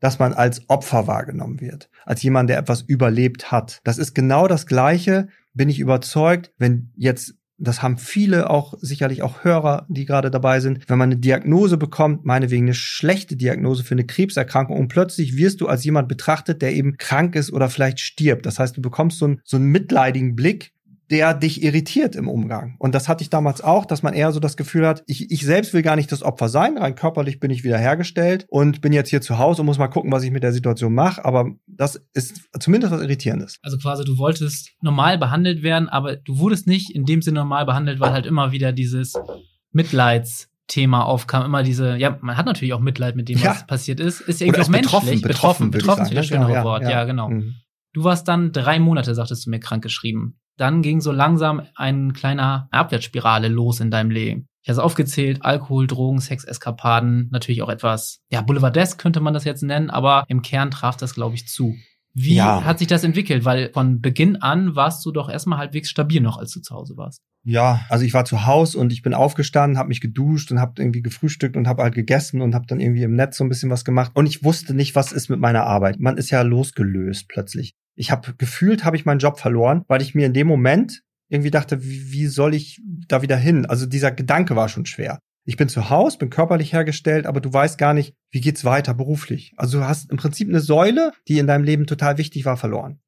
Speaker 2: Dass man als Opfer wahrgenommen wird, als jemand, der etwas überlebt hat. Das ist genau das Gleiche, bin ich überzeugt, wenn jetzt das haben viele auch sicherlich auch Hörer, die gerade dabei sind, wenn man eine Diagnose bekommt, meinetwegen eine schlechte Diagnose für eine Krebserkrankung und plötzlich wirst du als jemand betrachtet, der eben krank ist oder vielleicht stirbt. Das heißt, du bekommst so einen, so einen mitleidigen Blick der dich irritiert im Umgang. Und das hatte ich damals auch, dass man eher so das Gefühl hat, ich, ich selbst will gar nicht das Opfer sein, rein körperlich bin ich wieder hergestellt und bin jetzt hier zu Hause und muss mal gucken, was ich mit der Situation mache. Aber das ist zumindest was Irritierendes.
Speaker 1: Also quasi, du wolltest normal behandelt werden, aber du wurdest nicht in dem Sinne normal behandelt, weil halt immer wieder dieses Mitleids Thema aufkam, immer diese, ja, man hat natürlich auch Mitleid mit dem, was passiert ist. Ist irgendwie auch menschlich.
Speaker 2: Betroffen, betroffen, betroffen ist
Speaker 1: das schönere ja, Wort, ja, ja genau. Mhm. Du warst dann drei Monate, sagtest du mir, krank geschrieben dann ging so langsam ein kleiner Abwärtsspirale los in deinem Leben. Ich habe es aufgezählt, Alkohol, Drogen, Sex, Eskapaden, natürlich auch etwas, ja, Boulevardesk könnte man das jetzt nennen, aber im Kern traf das, glaube ich, zu. Wie ja. hat sich das entwickelt? Weil von Beginn an warst du doch erstmal halbwegs stabil noch, als du zu Hause warst.
Speaker 2: Ja, also ich war zu Hause und ich bin aufgestanden, habe mich geduscht und habe irgendwie gefrühstückt und habe halt gegessen und habe dann irgendwie im Netz so ein bisschen was gemacht und ich wusste nicht, was ist mit meiner Arbeit. Man ist ja losgelöst plötzlich. Ich habe gefühlt, habe ich meinen Job verloren, weil ich mir in dem Moment irgendwie dachte, wie, wie soll ich da wieder hin? Also dieser Gedanke war schon schwer. Ich bin zu Hause, bin körperlich hergestellt, aber du weißt gar nicht, wie geht's weiter beruflich. Also du hast im Prinzip eine Säule, die in deinem Leben total wichtig war, verloren.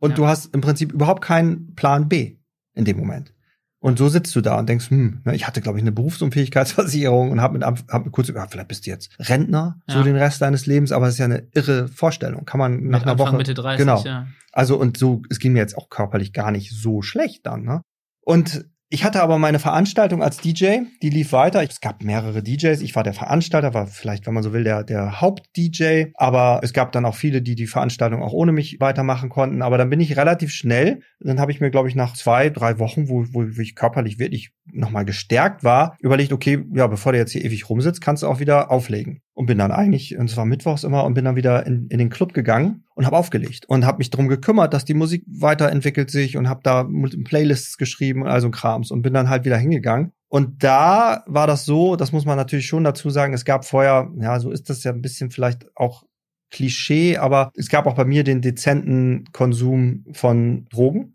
Speaker 2: Und ja. du hast im Prinzip überhaupt keinen Plan B in dem Moment. Und so sitzt du da und denkst, hm, ich hatte, glaube ich, eine Berufsunfähigkeitsversicherung und habe mit, hab mit kurz gesagt, vielleicht bist du jetzt Rentner, ja. so den Rest deines Lebens, aber es ist ja eine irre Vorstellung. Kann man nach mit einer Anfang, Woche.
Speaker 1: Mitte 30,
Speaker 2: genau. Ja. Also, und so, es ging mir jetzt auch körperlich gar nicht so schlecht dann, ne? Und ich hatte aber meine Veranstaltung als DJ, die lief weiter. Es gab mehrere DJs. Ich war der Veranstalter, war vielleicht, wenn man so will, der, der Haupt-DJ. Aber es gab dann auch viele, die die Veranstaltung auch ohne mich weitermachen konnten. Aber dann bin ich relativ schnell. Dann habe ich mir, glaube ich, nach zwei, drei Wochen, wo, wo ich körperlich wirklich nochmal gestärkt war, überlegt, okay, ja, bevor du jetzt hier ewig rumsitzt, kannst du auch wieder auflegen. Und bin dann eigentlich, und es war mittwochs immer, und bin dann wieder in, in den Club gegangen und habe aufgelegt und habe mich darum gekümmert, dass die Musik weiterentwickelt sich und habe da Playlists geschrieben und all so Krams und bin dann halt wieder hingegangen. Und da war das so, das muss man natürlich schon dazu sagen, es gab vorher, ja, so ist das ja ein bisschen vielleicht auch Klischee, aber es gab auch bei mir den dezenten Konsum von Drogen.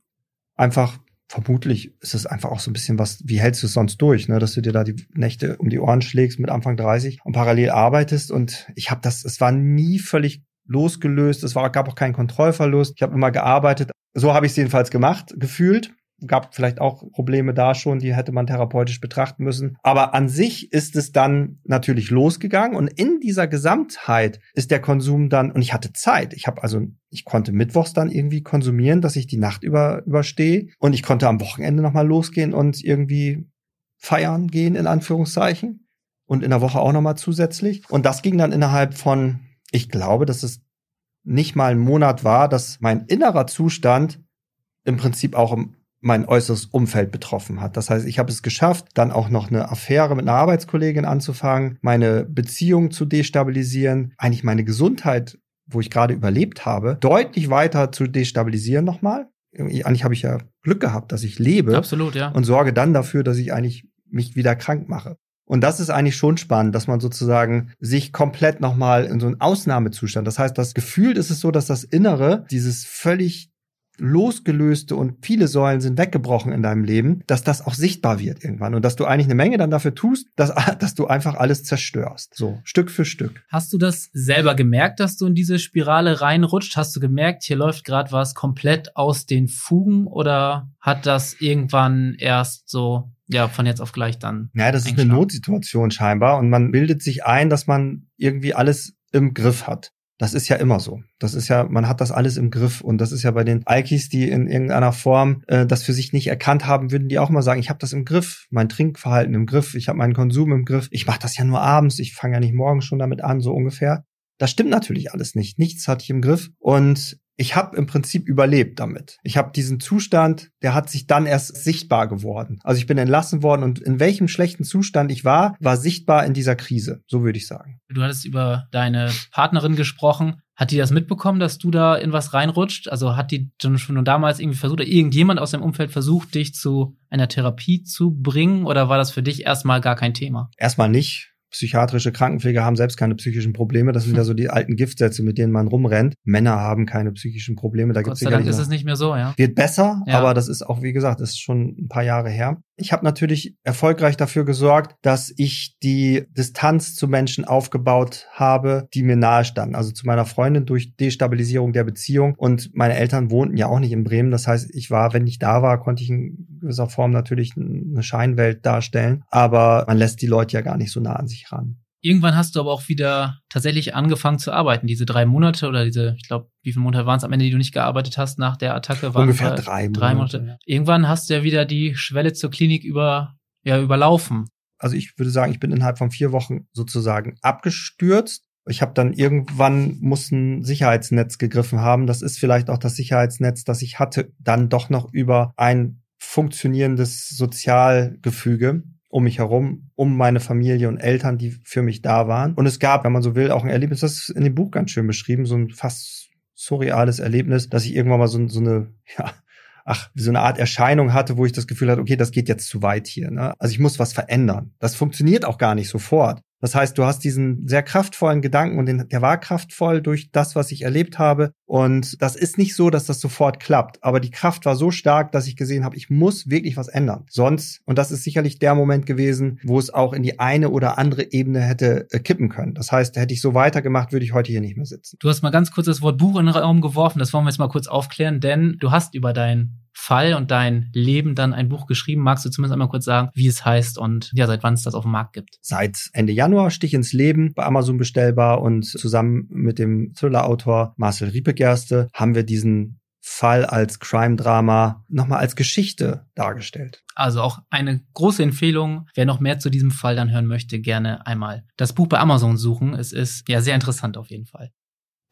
Speaker 2: Einfach vermutlich ist es einfach auch so ein bisschen was, wie hältst du es sonst durch, ne? dass du dir da die Nächte um die Ohren schlägst mit Anfang 30 und parallel arbeitest und ich habe das, es war nie völlig losgelöst, es war, gab auch keinen Kontrollverlust, ich habe immer gearbeitet, so habe ich es jedenfalls gemacht, gefühlt gab vielleicht auch Probleme da schon, die hätte man therapeutisch betrachten müssen. Aber an sich ist es dann natürlich losgegangen und in dieser Gesamtheit ist der Konsum dann, und ich hatte Zeit. Ich habe also, ich konnte mittwochs dann irgendwie konsumieren, dass ich die Nacht über überstehe und ich konnte am Wochenende nochmal losgehen und irgendwie feiern gehen, in Anführungszeichen. Und in der Woche auch nochmal zusätzlich. Und das ging dann innerhalb von, ich glaube, dass es nicht mal ein Monat war, dass mein innerer Zustand im Prinzip auch mein äußeres Umfeld betroffen hat. Das heißt, ich habe es geschafft, dann auch noch eine Affäre mit einer Arbeitskollegin anzufangen, meine Beziehung zu destabilisieren, eigentlich meine Gesundheit, wo ich gerade überlebt habe, deutlich weiter zu destabilisieren nochmal. Eigentlich habe ich ja Glück gehabt, dass ich lebe.
Speaker 1: Absolut, ja.
Speaker 2: Und sorge dann dafür, dass ich eigentlich mich wieder krank mache. Und das ist eigentlich schon spannend, dass man sozusagen sich komplett nochmal in so einen Ausnahmezustand. Das heißt, das Gefühl ist es so, dass das Innere, dieses völlig losgelöste und viele Säulen sind weggebrochen in deinem Leben, dass das auch sichtbar wird irgendwann und dass du eigentlich eine Menge dann dafür tust, dass, dass du einfach alles zerstörst. So, Stück für Stück.
Speaker 1: Hast du das selber gemerkt, dass du in diese Spirale reinrutscht? Hast du gemerkt, hier läuft gerade was komplett aus den Fugen oder hat das irgendwann erst so ja, von jetzt auf gleich dann.
Speaker 2: Ja, das ist eine Notsituation scheinbar und man bildet sich ein, dass man irgendwie alles im Griff hat. Das ist ja immer so. Das ist ja, man hat das alles im Griff. Und das ist ja bei den Alkis, die in irgendeiner Form äh, das für sich nicht erkannt haben, würden die auch mal sagen, ich habe das im Griff, mein Trinkverhalten im Griff, ich habe meinen Konsum im Griff, ich mache das ja nur abends, ich fange ja nicht morgens schon damit an, so ungefähr. Das stimmt natürlich alles nicht. Nichts hatte ich im Griff. Und ich habe im Prinzip überlebt damit. Ich habe diesen Zustand, der hat sich dann erst sichtbar geworden. Also ich bin entlassen worden und in welchem schlechten Zustand ich war, war sichtbar in dieser Krise. So würde ich sagen.
Speaker 1: Du hattest über deine Partnerin gesprochen. Hat die das mitbekommen, dass du da in was reinrutscht? Also hat die schon damals irgendwie versucht, oder irgendjemand aus deinem Umfeld versucht, dich zu einer Therapie zu bringen? Oder war das für dich erstmal gar kein Thema?
Speaker 2: Erstmal nicht psychiatrische Krankenpfleger haben selbst keine psychischen Probleme. Das sind ja so die alten Giftsätze, mit denen man rumrennt. Männer haben keine psychischen Probleme. Da
Speaker 1: Gott sei Dank ist es nicht mehr so, ja.
Speaker 2: Wird besser, ja. aber das ist auch, wie gesagt, ist schon ein paar Jahre her. Ich habe natürlich erfolgreich dafür gesorgt, dass ich die Distanz zu Menschen aufgebaut habe, die mir nahe standen. Also zu meiner Freundin durch Destabilisierung der Beziehung. Und meine Eltern wohnten ja auch nicht in Bremen. Das heißt, ich war, wenn ich da war, konnte ich in gewisser Form natürlich eine Scheinwelt darstellen. Aber man lässt die Leute ja gar nicht so nah an sich ran.
Speaker 1: Irgendwann hast du aber auch wieder tatsächlich angefangen zu arbeiten. Diese drei Monate oder diese, ich glaube, wie viele Monate waren es am Ende, die du nicht gearbeitet hast nach der Attacke?
Speaker 2: Waren Ungefähr drei, drei Monate.
Speaker 1: Monate. Irgendwann hast du ja wieder die Schwelle zur Klinik über, ja, überlaufen.
Speaker 2: Also ich würde sagen, ich bin innerhalb von vier Wochen sozusagen abgestürzt. Ich habe dann irgendwann muss ein Sicherheitsnetz gegriffen haben. Das ist vielleicht auch das Sicherheitsnetz, das ich hatte, dann doch noch über ein funktionierendes Sozialgefüge um mich herum, um meine Familie und Eltern, die für mich da waren. Und es gab, wenn man so will, auch ein Erlebnis, das ist in dem Buch ganz schön beschrieben, so ein fast surreales Erlebnis, dass ich irgendwann mal so, so eine, ja, ach, so eine Art Erscheinung hatte, wo ich das Gefühl hatte, okay, das geht jetzt zu weit hier. Ne? Also ich muss was verändern. Das funktioniert auch gar nicht sofort. Das heißt, du hast diesen sehr kraftvollen Gedanken und den, der war kraftvoll durch das, was ich erlebt habe. Und das ist nicht so, dass das sofort klappt. Aber die Kraft war so stark, dass ich gesehen habe, ich muss wirklich was ändern. Sonst, und das ist sicherlich der Moment gewesen, wo es auch in die eine oder andere Ebene hätte äh, kippen können. Das heißt, hätte ich so weitergemacht, würde ich heute hier nicht mehr sitzen.
Speaker 1: Du hast mal ganz kurz das Wort Buch in den Raum geworfen. Das wollen wir jetzt mal kurz aufklären, denn du hast über dein Fall und dein Leben dann ein Buch geschrieben. Magst du zumindest einmal kurz sagen, wie es heißt und ja, seit wann es das auf dem Markt gibt?
Speaker 2: Seit Ende Januar Stich ins Leben bei Amazon bestellbar und zusammen mit dem Thriller-Autor Marcel Riepegerste haben wir diesen Fall als Crime-Drama nochmal als Geschichte dargestellt.
Speaker 1: Also auch eine große Empfehlung. Wer noch mehr zu diesem Fall dann hören möchte, gerne einmal das Buch bei Amazon suchen. Es ist ja sehr interessant auf jeden Fall.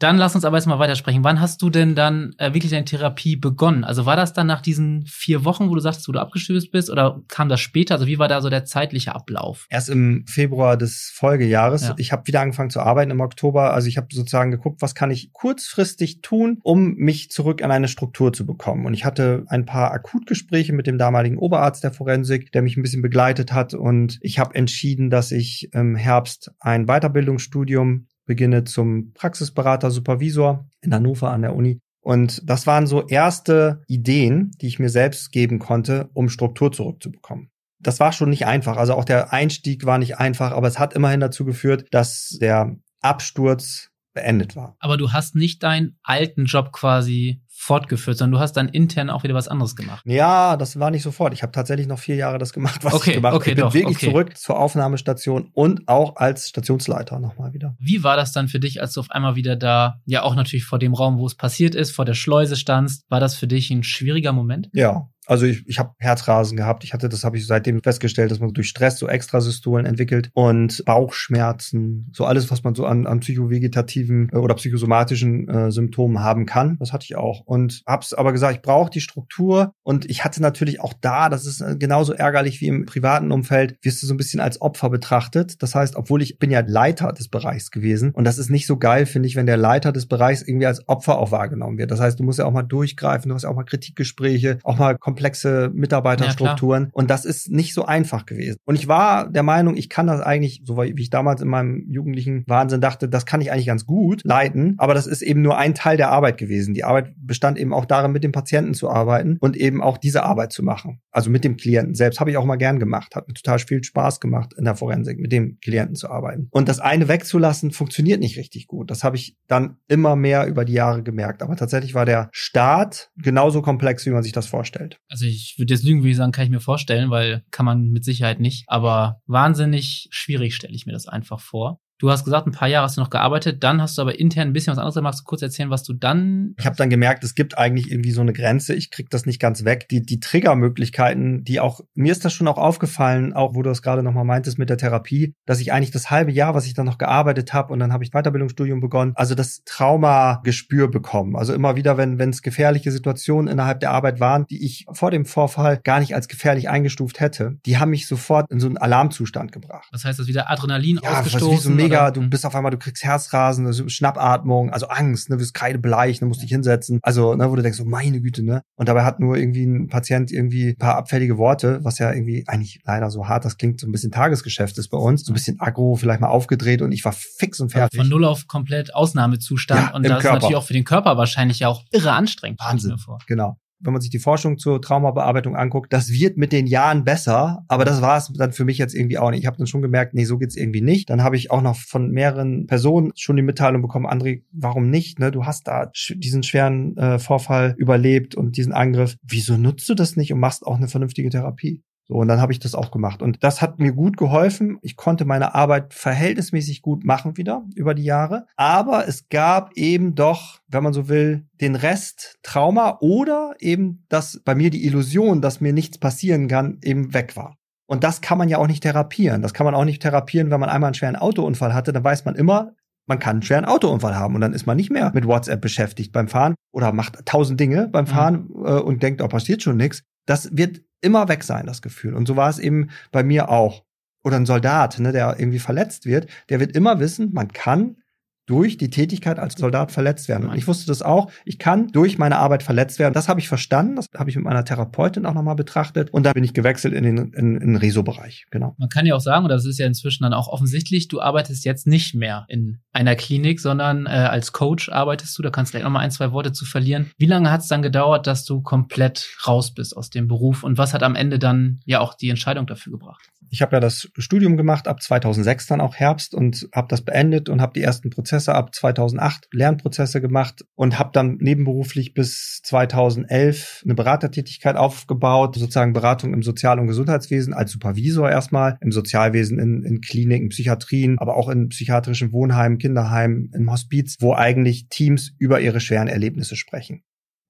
Speaker 1: Dann lass uns aber jetzt mal weitersprechen. Wann hast du denn dann äh, wirklich deine Therapie begonnen? Also war das dann nach diesen vier Wochen, wo du sagst, wo du abgestürzt bist, oder kam das später? Also wie war da so der zeitliche Ablauf?
Speaker 2: Erst im Februar des Folgejahres. Ja. Ich habe wieder angefangen zu arbeiten im Oktober. Also ich habe sozusagen geguckt, was kann ich kurzfristig tun, um mich zurück an eine Struktur zu bekommen. Und ich hatte ein paar Akutgespräche mit dem damaligen Oberarzt der Forensik, der mich ein bisschen begleitet hat. Und ich habe entschieden, dass ich im Herbst ein Weiterbildungsstudium beginne zum Praxisberater, Supervisor in Hannover an der Uni. Und das waren so erste Ideen, die ich mir selbst geben konnte, um Struktur zurückzubekommen. Das war schon nicht einfach. Also auch der Einstieg war nicht einfach, aber es hat immerhin dazu geführt, dass der Absturz beendet war.
Speaker 1: Aber du hast nicht deinen alten Job quasi fortgeführt, sondern du hast dann intern auch wieder was anderes gemacht.
Speaker 2: Ja, das war nicht sofort. Ich habe tatsächlich noch vier Jahre das gemacht, was
Speaker 1: okay,
Speaker 2: ich gemacht
Speaker 1: habe. Okay,
Speaker 2: ich bin
Speaker 1: doch,
Speaker 2: wirklich
Speaker 1: okay.
Speaker 2: zurück zur Aufnahmestation und auch als Stationsleiter nochmal wieder.
Speaker 1: Wie war das dann für dich, als du auf einmal wieder da, ja auch natürlich vor dem Raum, wo es passiert ist, vor der Schleuse standst? War das für dich ein schwieriger Moment?
Speaker 2: Ja, also ich, ich habe Herzrasen gehabt. Ich hatte, das habe ich seitdem festgestellt, dass man durch Stress so Extrasystolen entwickelt und Bauchschmerzen, so alles, was man so an, an psychovegetativen äh, oder psychosomatischen äh, Symptomen haben kann. Das hatte ich auch. Und hab's aber gesagt, ich brauche die Struktur. Und ich hatte natürlich auch da, das ist äh, genauso ärgerlich wie im privaten Umfeld, wirst du so ein bisschen als Opfer betrachtet. Das heißt, obwohl ich bin ja Leiter des Bereichs gewesen und das ist nicht so geil, finde ich, wenn der Leiter des Bereichs irgendwie als Opfer auch wahrgenommen wird. Das heißt, du musst ja auch mal durchgreifen, du hast ja auch mal Kritikgespräche, auch mal komplexe Mitarbeiterstrukturen. Ja, und das ist nicht so einfach gewesen. Und ich war der Meinung, ich kann das eigentlich, so wie ich damals in meinem jugendlichen Wahnsinn dachte, das kann ich eigentlich ganz gut leiten. Aber das ist eben nur ein Teil der Arbeit gewesen. Die Arbeit bestand eben auch darin, mit dem Patienten zu arbeiten und eben auch diese Arbeit zu machen. Also mit dem Klienten selbst habe ich auch mal gern gemacht. Hat mir total viel Spaß gemacht in der Forensik, mit dem Klienten zu arbeiten. Und das eine wegzulassen, funktioniert nicht richtig gut. Das habe ich dann immer mehr über die Jahre gemerkt. Aber tatsächlich war der Start genauso komplex, wie man sich das vorstellt.
Speaker 1: Also ich würde jetzt lügen, würde ich sagen, kann ich mir vorstellen, weil kann man mit Sicherheit nicht. Aber wahnsinnig schwierig stelle ich mir das einfach vor. Du hast gesagt, ein paar Jahre hast du noch gearbeitet, dann hast du aber intern ein bisschen was anderes gemacht. Kurz erzählen, was du dann.
Speaker 2: Ich habe dann gemerkt, es gibt eigentlich irgendwie so eine Grenze. Ich krieg das nicht ganz weg. Die, die Triggermöglichkeiten, die auch, mir ist das schon auch aufgefallen, auch wo du das gerade nochmal meintest mit der Therapie, dass ich eigentlich das halbe Jahr, was ich dann noch gearbeitet habe und dann habe ich Weiterbildungsstudium begonnen, also das Traumagespür bekommen. Also immer wieder, wenn es gefährliche Situationen innerhalb der Arbeit waren, die ich vor dem Vorfall gar nicht als gefährlich eingestuft hätte, die haben mich sofort in so einen Alarmzustand gebracht.
Speaker 1: Das heißt, dass wieder Adrenalin
Speaker 2: ja,
Speaker 1: ausgestoßen
Speaker 2: mega, du bist auf einmal, du kriegst Herzrasen, also Schnappatmung, also Angst, ne, wirst kreidebleich, ne, musst dich hinsetzen. Also, ne, wo du denkst, so meine Güte, ne? Und dabei hat nur irgendwie ein Patient irgendwie ein paar abfällige Worte, was ja irgendwie eigentlich leider so hart, das klingt so ein bisschen Tagesgeschäft ist bei uns, so ein bisschen aggro, vielleicht mal aufgedreht und ich war fix und fertig.
Speaker 1: Von null auf komplett Ausnahmezustand ja, und das Körper. ist natürlich auch für den Körper wahrscheinlich ja auch irre anstrengend.
Speaker 2: Wahnsinn, genau wenn man sich die Forschung zur Traumabearbeitung anguckt, das wird mit den Jahren besser, aber das war es dann für mich jetzt irgendwie auch nicht. Ich habe dann schon gemerkt, nee, so geht's irgendwie nicht. Dann habe ich auch noch von mehreren Personen schon die Mitteilung bekommen, André, warum nicht? Ne? Du hast da diesen schweren äh, Vorfall überlebt und diesen Angriff. Wieso nutzt du das nicht und machst auch eine vernünftige Therapie? So, und dann habe ich das auch gemacht. Und das hat mir gut geholfen. Ich konnte meine Arbeit verhältnismäßig gut machen wieder über die Jahre. Aber es gab eben doch, wenn man so will, den Rest Trauma oder eben, dass bei mir die Illusion, dass mir nichts passieren kann, eben weg war. Und das kann man ja auch nicht therapieren. Das kann man auch nicht therapieren, wenn man einmal einen schweren Autounfall hatte. Dann weiß man immer, man kann einen schweren Autounfall haben und dann ist man nicht mehr mit WhatsApp beschäftigt beim Fahren oder macht tausend Dinge beim mhm. Fahren mhm. und denkt, oh, passiert schon nichts. Das wird immer weg sein, das Gefühl. Und so war es eben bei mir auch. Oder ein Soldat, ne, der irgendwie verletzt wird, der wird immer wissen, man kann durch die Tätigkeit als Soldat verletzt werden. Und ich wusste das auch. Ich kann durch meine Arbeit verletzt werden. Das habe ich verstanden. Das habe ich mit meiner Therapeutin auch nochmal betrachtet. Und dann bin ich gewechselt in den, in, in den Reso-Bereich. Genau.
Speaker 1: Man kann ja auch sagen, und das ist ja inzwischen dann auch offensichtlich, du arbeitest jetzt nicht mehr in einer Klinik, sondern äh, als Coach arbeitest du. Da kannst du gleich nochmal ein, zwei Worte zu verlieren. Wie lange hat es dann gedauert, dass du komplett raus bist aus dem Beruf? Und was hat am Ende dann ja auch die Entscheidung dafür gebracht?
Speaker 2: Ich habe ja das Studium gemacht ab 2006 dann auch Herbst und habe das beendet und habe die ersten Prozesse ab 2008 Lernprozesse gemacht und habe dann nebenberuflich bis 2011 eine Beratertätigkeit aufgebaut, sozusagen Beratung im Sozial- und Gesundheitswesen als Supervisor erstmal, im Sozialwesen, in, in Kliniken, Psychiatrien, aber auch in psychiatrischen Wohnheimen, Kinderheimen, im Hospiz, wo eigentlich Teams über ihre schweren Erlebnisse sprechen.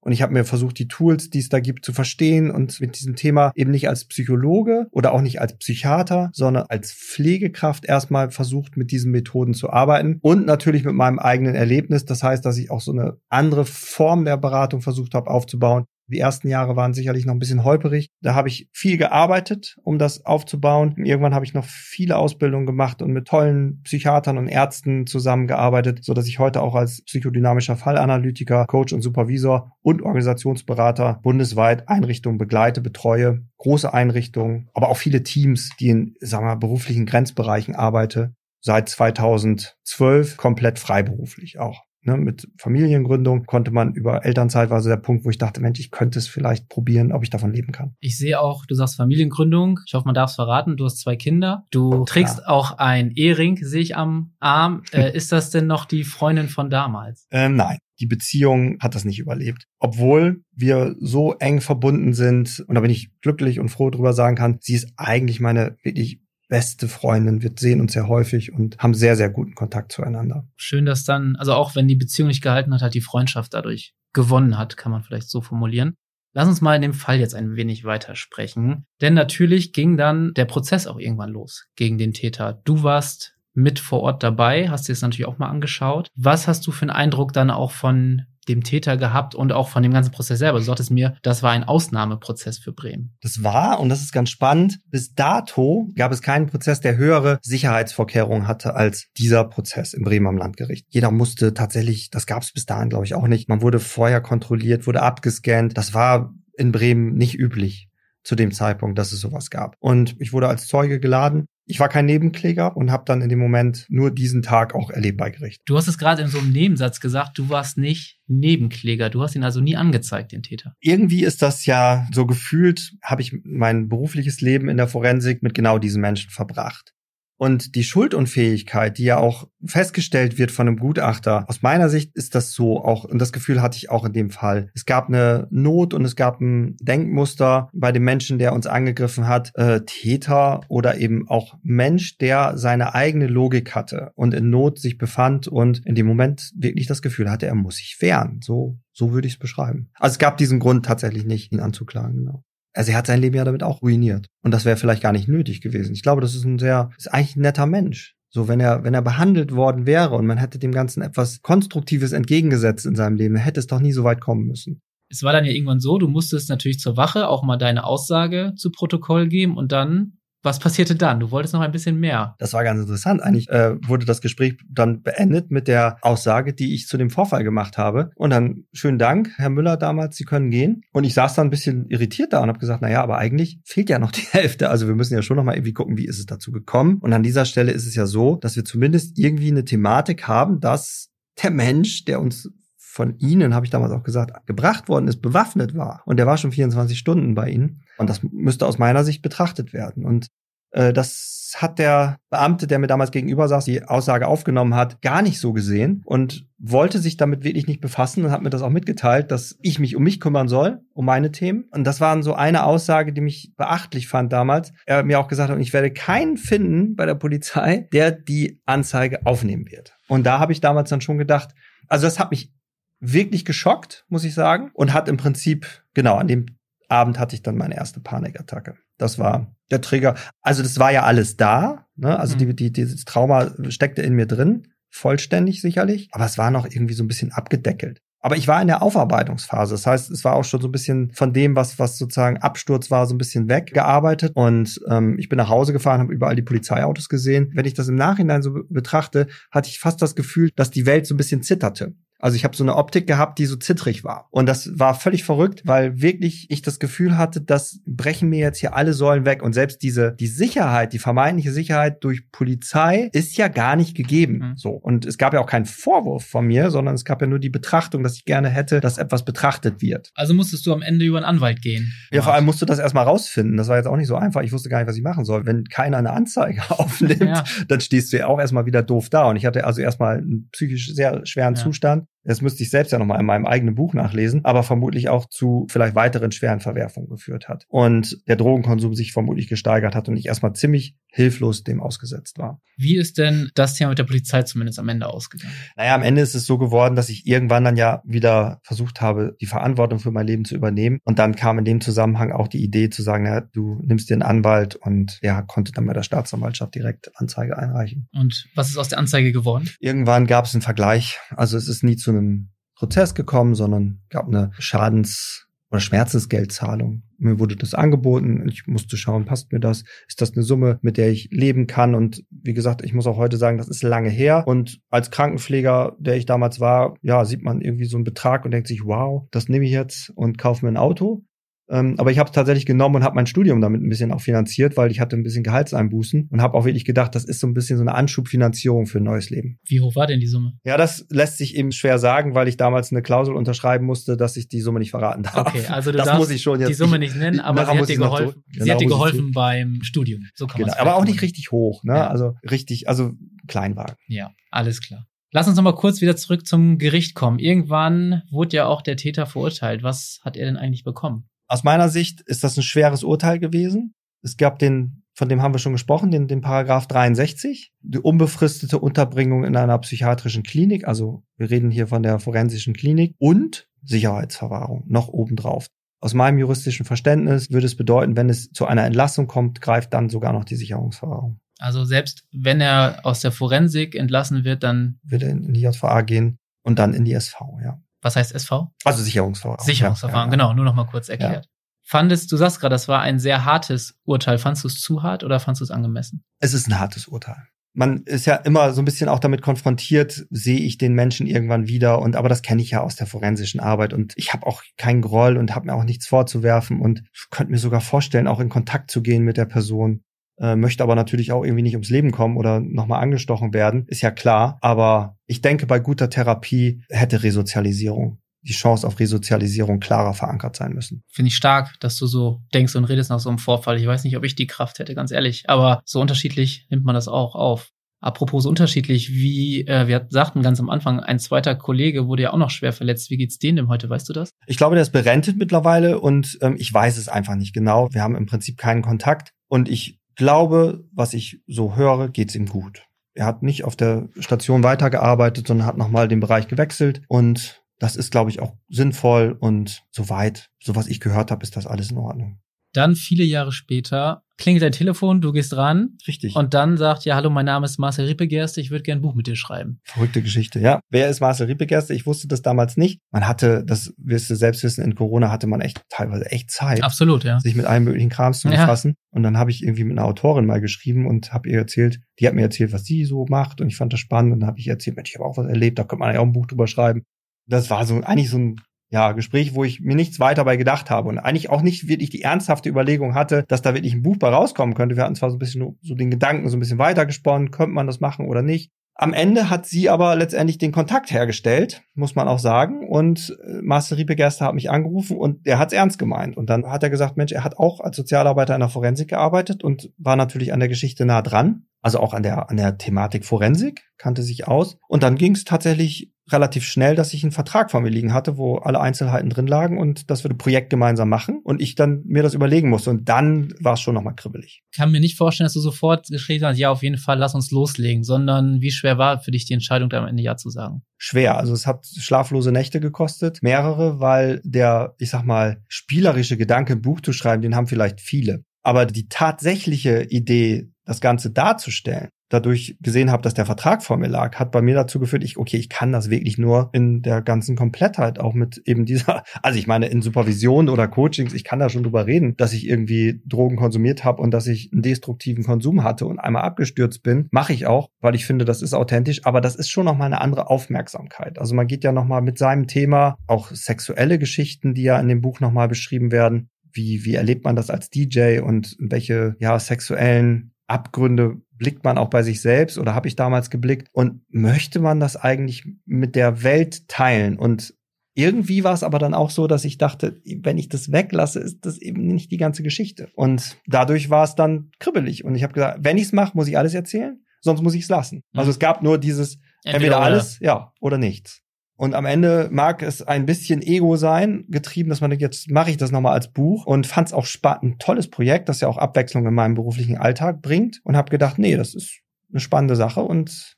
Speaker 2: Und ich habe mir versucht, die Tools, die es da gibt, zu verstehen und mit diesem Thema eben nicht als Psychologe oder auch nicht als Psychiater, sondern als Pflegekraft erstmal versucht, mit diesen Methoden zu arbeiten und natürlich mit meinem eigenen Erlebnis. Das heißt, dass ich auch so eine andere Form der Beratung versucht habe aufzubauen, die ersten Jahre waren sicherlich noch ein bisschen holperig. Da habe ich viel gearbeitet, um das aufzubauen. Und irgendwann habe ich noch viele Ausbildungen gemacht und mit tollen Psychiatern und Ärzten zusammengearbeitet, so dass ich heute auch als psychodynamischer Fallanalytiker, Coach und Supervisor und Organisationsberater bundesweit Einrichtungen begleite, betreue, große Einrichtungen, aber auch viele Teams, die in, sagen wir, beruflichen Grenzbereichen arbeite. Seit 2012 komplett freiberuflich auch ne, mit Familiengründung konnte man über Elternzeit war so der Punkt, wo ich dachte, Mensch, ich könnte es vielleicht probieren, ob ich davon leben kann.
Speaker 1: Ich sehe auch, du sagst Familiengründung. Ich hoffe, man darf es verraten. Du hast zwei Kinder. Du trägst ja. auch ein Ehering, sehe ich am Arm. Äh, ist das denn noch die Freundin von damals?
Speaker 2: Ähm, nein. Die Beziehung hat das nicht überlebt. Obwohl wir so eng verbunden sind, und da bin ich glücklich und froh drüber sagen kann, sie ist eigentlich meine wirklich beste Freundin. Wir sehen uns sehr häufig und haben sehr, sehr guten Kontakt zueinander.
Speaker 1: Schön, dass dann, also auch wenn die Beziehung nicht gehalten hat, hat die Freundschaft dadurch gewonnen hat, kann man vielleicht so formulieren. Lass uns mal in dem Fall jetzt ein wenig weitersprechen. Denn natürlich ging dann der Prozess auch irgendwann los gegen den Täter. Du warst mit vor Ort dabei, hast dir das natürlich auch mal angeschaut. Was hast du für einen Eindruck dann auch von dem Täter gehabt und auch von dem ganzen Prozess selber. Du sagtest mir, das war ein Ausnahmeprozess für Bremen.
Speaker 2: Das war, und das ist ganz spannend, bis dato gab es keinen Prozess, der höhere Sicherheitsvorkehrungen hatte als dieser Prozess im Bremer Landgericht. Jeder musste tatsächlich, das gab es bis dahin, glaube ich, auch nicht. Man wurde vorher kontrolliert, wurde abgescannt. Das war in Bremen nicht üblich zu dem Zeitpunkt, dass es sowas gab. Und ich wurde als Zeuge geladen. Ich war kein Nebenkläger und habe dann in dem Moment nur diesen Tag auch erlebt bei Gericht.
Speaker 1: Du hast es gerade in so einem Nebensatz gesagt, du warst nicht Nebenkläger. Du hast ihn also nie angezeigt, den Täter.
Speaker 2: Irgendwie ist das ja so gefühlt, habe ich mein berufliches Leben in der Forensik mit genau diesen Menschen verbracht. Und die Schuldunfähigkeit, die ja auch festgestellt wird von einem Gutachter, aus meiner Sicht ist das so auch, und das Gefühl hatte ich auch in dem Fall. Es gab eine Not und es gab ein Denkmuster bei dem Menschen, der uns angegriffen hat, äh, Täter oder eben auch Mensch, der seine eigene Logik hatte und in Not sich befand und in dem Moment wirklich das Gefühl hatte, er muss sich wehren. So, so würde ich es beschreiben. Also es gab diesen Grund tatsächlich nicht, ihn anzuklagen, genau. Also er hat sein Leben ja damit auch ruiniert. Und das wäre vielleicht gar nicht nötig gewesen. Ich glaube, das ist ein sehr, ist eigentlich ein netter Mensch. So, wenn er, wenn er behandelt worden wäre und man hätte dem Ganzen etwas Konstruktives entgegengesetzt in seinem Leben, hätte es doch nie so weit kommen müssen.
Speaker 1: Es war dann ja irgendwann so, du musstest natürlich zur Wache auch mal deine Aussage zu Protokoll geben und dann was passierte dann? Du wolltest noch ein bisschen mehr.
Speaker 2: Das war ganz interessant. Eigentlich äh, wurde das Gespräch dann beendet mit der Aussage, die ich zu dem Vorfall gemacht habe. Und dann, schönen Dank, Herr Müller damals, Sie können gehen. Und ich saß dann ein bisschen irritiert da und habe gesagt, na ja, aber eigentlich fehlt ja noch die Hälfte. Also wir müssen ja schon noch mal irgendwie gucken, wie ist es dazu gekommen. Und an dieser Stelle ist es ja so, dass wir zumindest irgendwie eine Thematik haben, dass der Mensch, der uns von Ihnen, habe ich damals auch gesagt, gebracht worden ist, bewaffnet war. Und der war schon 24 Stunden bei Ihnen. Und das müsste aus meiner Sicht betrachtet werden. Und äh, das hat der Beamte, der mir damals gegenüber saß, die Aussage aufgenommen hat, gar nicht so gesehen und wollte sich damit wirklich nicht befassen und hat mir das auch mitgeteilt, dass ich mich um mich kümmern soll, um meine Themen. Und das war so eine Aussage, die mich beachtlich fand damals. Er hat mir auch gesagt, ich werde keinen finden bei der Polizei, der die Anzeige aufnehmen wird. Und da habe ich damals dann schon gedacht, also das hat mich wirklich geschockt, muss ich sagen. Und hat im Prinzip, genau, an dem Abend hatte ich dann meine erste Panikattacke. Das war der Trigger. Also das war ja alles da. Ne? Also mhm. die, die, dieses Trauma steckte in mir drin, vollständig sicherlich. Aber es war noch irgendwie so ein bisschen abgedeckelt. Aber ich war in der Aufarbeitungsphase. Das heißt, es war auch schon so ein bisschen von dem, was, was sozusagen Absturz war, so ein bisschen weggearbeitet. Und ähm, ich bin nach Hause gefahren, habe überall die Polizeiautos gesehen. Wenn ich das im Nachhinein so betrachte, hatte ich fast das Gefühl, dass die Welt so ein bisschen zitterte. Also ich habe so eine Optik gehabt, die so zittrig war. Und das war völlig verrückt, weil wirklich ich das Gefühl hatte, das brechen mir jetzt hier alle Säulen weg. Und selbst diese, die Sicherheit, die vermeintliche Sicherheit durch Polizei ist ja gar nicht gegeben. Mhm. So. Und es gab ja auch keinen Vorwurf von mir, sondern es gab ja nur die Betrachtung, dass ich gerne hätte, dass etwas betrachtet wird.
Speaker 1: Also musstest du am Ende über einen Anwalt gehen.
Speaker 2: Ja, vor allem musst du das erstmal rausfinden. Das war jetzt auch nicht so einfach. Ich wusste gar nicht, was ich machen soll. Wenn keiner eine Anzeige aufnimmt, ja. dann stehst du ja auch erstmal wieder doof da. Und ich hatte also erstmal einen psychisch sehr schweren ja. Zustand das müsste ich selbst ja nochmal in meinem eigenen Buch nachlesen, aber vermutlich auch zu vielleicht weiteren schweren Verwerfungen geführt hat. Und der Drogenkonsum sich vermutlich gesteigert hat und ich erstmal ziemlich hilflos dem ausgesetzt war.
Speaker 1: Wie ist denn das Thema mit der Polizei zumindest am Ende ausgegangen?
Speaker 2: Naja, am Ende ist es so geworden, dass ich irgendwann dann ja wieder versucht habe, die Verantwortung für mein Leben zu übernehmen. Und dann kam in dem Zusammenhang auch die Idee zu sagen, naja, du nimmst dir einen Anwalt und der konnte dann bei der Staatsanwaltschaft direkt Anzeige einreichen.
Speaker 1: Und was ist aus der Anzeige geworden?
Speaker 2: Irgendwann gab es einen Vergleich. Also es ist nie zu einem Prozess gekommen, sondern gab eine Schadens- oder Schmerzensgeldzahlung. Mir wurde das angeboten. Ich musste schauen, passt mir das? Ist das eine Summe, mit der ich leben kann? Und wie gesagt, ich muss auch heute sagen, das ist lange her. Und als Krankenpfleger, der ich damals war, ja, sieht man irgendwie so einen Betrag und denkt sich, wow, das nehme ich jetzt und kaufe mir ein Auto. Ähm, aber ich habe es tatsächlich genommen und habe mein Studium damit ein bisschen auch finanziert, weil ich hatte ein bisschen Gehaltseinbußen und habe auch wirklich gedacht, das ist so ein bisschen so eine Anschubfinanzierung für ein neues Leben.
Speaker 1: Wie hoch war denn die Summe?
Speaker 2: Ja, das lässt sich eben schwer sagen, weil ich damals eine Klausel unterschreiben musste, dass ich die Summe nicht verraten darf.
Speaker 1: Okay, also du das muss ich schon jetzt die Summe nicht nennen, aber sie hat dir geholfen, sie hat dir geholfen beim Studium.
Speaker 2: So kann genau, aber auch nicht richtig hoch, ne? Ja. Also richtig, also Kleinwagen.
Speaker 1: Ja, alles klar. Lass uns nochmal kurz wieder zurück zum Gericht kommen. Irgendwann wurde ja auch der Täter verurteilt. Was hat er denn eigentlich bekommen?
Speaker 2: Aus meiner Sicht ist das ein schweres Urteil gewesen. Es gab den, von dem haben wir schon gesprochen, den, den Paragraph 63, die unbefristete Unterbringung in einer psychiatrischen Klinik. Also wir reden hier von der forensischen Klinik und Sicherheitsverwahrung noch obendrauf. Aus meinem juristischen Verständnis würde es bedeuten, wenn es zu einer Entlassung kommt, greift dann sogar noch die Sicherungsverwahrung.
Speaker 1: Also selbst wenn er aus der Forensik entlassen wird, dann
Speaker 2: wird er in die JVA gehen und dann in die SV, ja.
Speaker 1: Was heißt SV?
Speaker 2: Also Sicherungsverfahren.
Speaker 1: Sicherungsverfahren, ja, genau, nur noch mal kurz erklärt. Fandest, du sagst gerade, das war ein sehr hartes Urteil. Fandest du es zu hart oder fandest du es angemessen?
Speaker 2: Es ist ein hartes Urteil. man ist ja immer so ein bisschen auch damit konfrontiert, sehe ich den Menschen irgendwann wieder und aber das kenne ich ja aus der forensischen Arbeit und ich habe auch keinen Groll und habe mir auch nichts vorzuwerfen und könnte mir sogar vorstellen, auch in Kontakt zu gehen mit der Person. Äh, möchte aber natürlich auch irgendwie nicht ums Leben kommen oder nochmal angestochen werden, ist ja klar. Aber ich denke, bei guter Therapie hätte Resozialisierung die Chance auf Resozialisierung klarer verankert sein müssen.
Speaker 1: Finde ich stark, dass du so denkst und redest nach so einem Vorfall. Ich weiß nicht, ob ich die Kraft hätte, ganz ehrlich. Aber so unterschiedlich nimmt man das auch auf. Apropos unterschiedlich, wie äh, wir sagten ganz am Anfang, ein zweiter Kollege wurde ja auch noch schwer verletzt. Wie geht's denen denn heute? Weißt du das?
Speaker 2: Ich glaube, der ist berentet mittlerweile und ähm, ich weiß es einfach nicht genau. Wir haben im Prinzip keinen Kontakt und ich glaube, was ich so höre, geht's ihm gut. Er hat nicht auf der Station weitergearbeitet, sondern hat nochmal den Bereich gewechselt und das ist, glaube ich, auch sinnvoll und soweit, so was ich gehört habe, ist das alles in Ordnung.
Speaker 1: Dann viele Jahre später klingelt dein Telefon, du gehst ran.
Speaker 2: Richtig.
Speaker 1: Und dann sagt, ja, hallo, mein Name ist Marcel Riepegerste, ich würde gerne ein Buch mit dir schreiben.
Speaker 2: Verrückte Geschichte, ja. Wer ist Marcel Riepegerste? Ich wusste das damals nicht. Man hatte, das wirst du selbst wissen, in Corona hatte man echt teilweise echt Zeit.
Speaker 1: Absolut, ja.
Speaker 2: Sich mit allen möglichen Krams zu befassen. Ja. Und dann habe ich irgendwie mit einer Autorin mal geschrieben und habe ihr erzählt, die hat mir erzählt, was sie so macht und ich fand das spannend und dann habe ich erzählt, Mensch, ich habe auch was erlebt, da könnte man ja auch ein Buch drüber schreiben. Das war so eigentlich so ein ja, Gespräch, wo ich mir nichts weiter bei gedacht habe und eigentlich auch nicht wirklich die ernsthafte Überlegung hatte, dass da wirklich ein Buch bei rauskommen könnte. Wir hatten zwar so ein bisschen so den Gedanken so ein bisschen weitergesponnen, könnte man das machen oder nicht. Am Ende hat sie aber letztendlich den Kontakt hergestellt, muss man auch sagen. Und äh, Marcel Riepegerster hat mich angerufen und er hat's ernst gemeint. Und dann hat er gesagt, Mensch, er hat auch als Sozialarbeiter in der Forensik gearbeitet und war natürlich an der Geschichte nah dran. Also auch an der, an der Thematik Forensik, kannte sich aus. Und dann ging's tatsächlich relativ schnell, dass ich einen Vertrag vor mir liegen hatte, wo alle Einzelheiten drin lagen und dass wir ein Projekt gemeinsam machen und ich dann mir das überlegen musste und dann war es schon nochmal kribbelig.
Speaker 1: Ich kann mir nicht vorstellen, dass du sofort geschrieben hast, ja, auf jeden Fall, lass uns loslegen, sondern wie schwer war für dich die Entscheidung, da am Ende Ja zu sagen?
Speaker 2: Schwer. Also es hat schlaflose Nächte gekostet, mehrere, weil der, ich sag mal, spielerische Gedanke, ein Buch zu schreiben, den haben vielleicht viele. Aber die tatsächliche Idee, das Ganze darzustellen, dadurch gesehen habe, dass der Vertrag vor mir lag, hat bei mir dazu geführt, ich, okay, ich kann das wirklich nur in der ganzen Komplettheit auch mit eben dieser, also ich meine, in Supervision oder Coachings, ich kann da schon drüber reden, dass ich irgendwie Drogen konsumiert habe und dass ich einen destruktiven Konsum hatte und einmal abgestürzt bin, mache ich auch, weil ich finde, das ist authentisch, aber das ist schon nochmal eine andere Aufmerksamkeit. Also man geht ja nochmal mit seinem Thema, auch sexuelle Geschichten, die ja in dem Buch nochmal beschrieben werden, wie, wie erlebt man das als DJ und welche ja sexuellen Abgründe blickt man auch bei sich selbst oder habe ich damals geblickt und möchte man das eigentlich mit der Welt teilen und irgendwie war es aber dann auch so, dass ich dachte, wenn ich das weglasse, ist das eben nicht die ganze Geschichte. Und dadurch war es dann kribbelig. Und ich habe gesagt, wenn ich es mache, muss ich alles erzählen, sonst muss ich es lassen. Mhm. Also es gab nur dieses entweder, entweder alles, ja, oder nichts. Und am Ende mag es ein bisschen Ego sein, getrieben, dass man denkt, jetzt mache ich das nochmal als Buch und fand es auch ein tolles Projekt, das ja auch Abwechslung in meinem beruflichen Alltag bringt und habe gedacht, nee, das ist eine spannende Sache und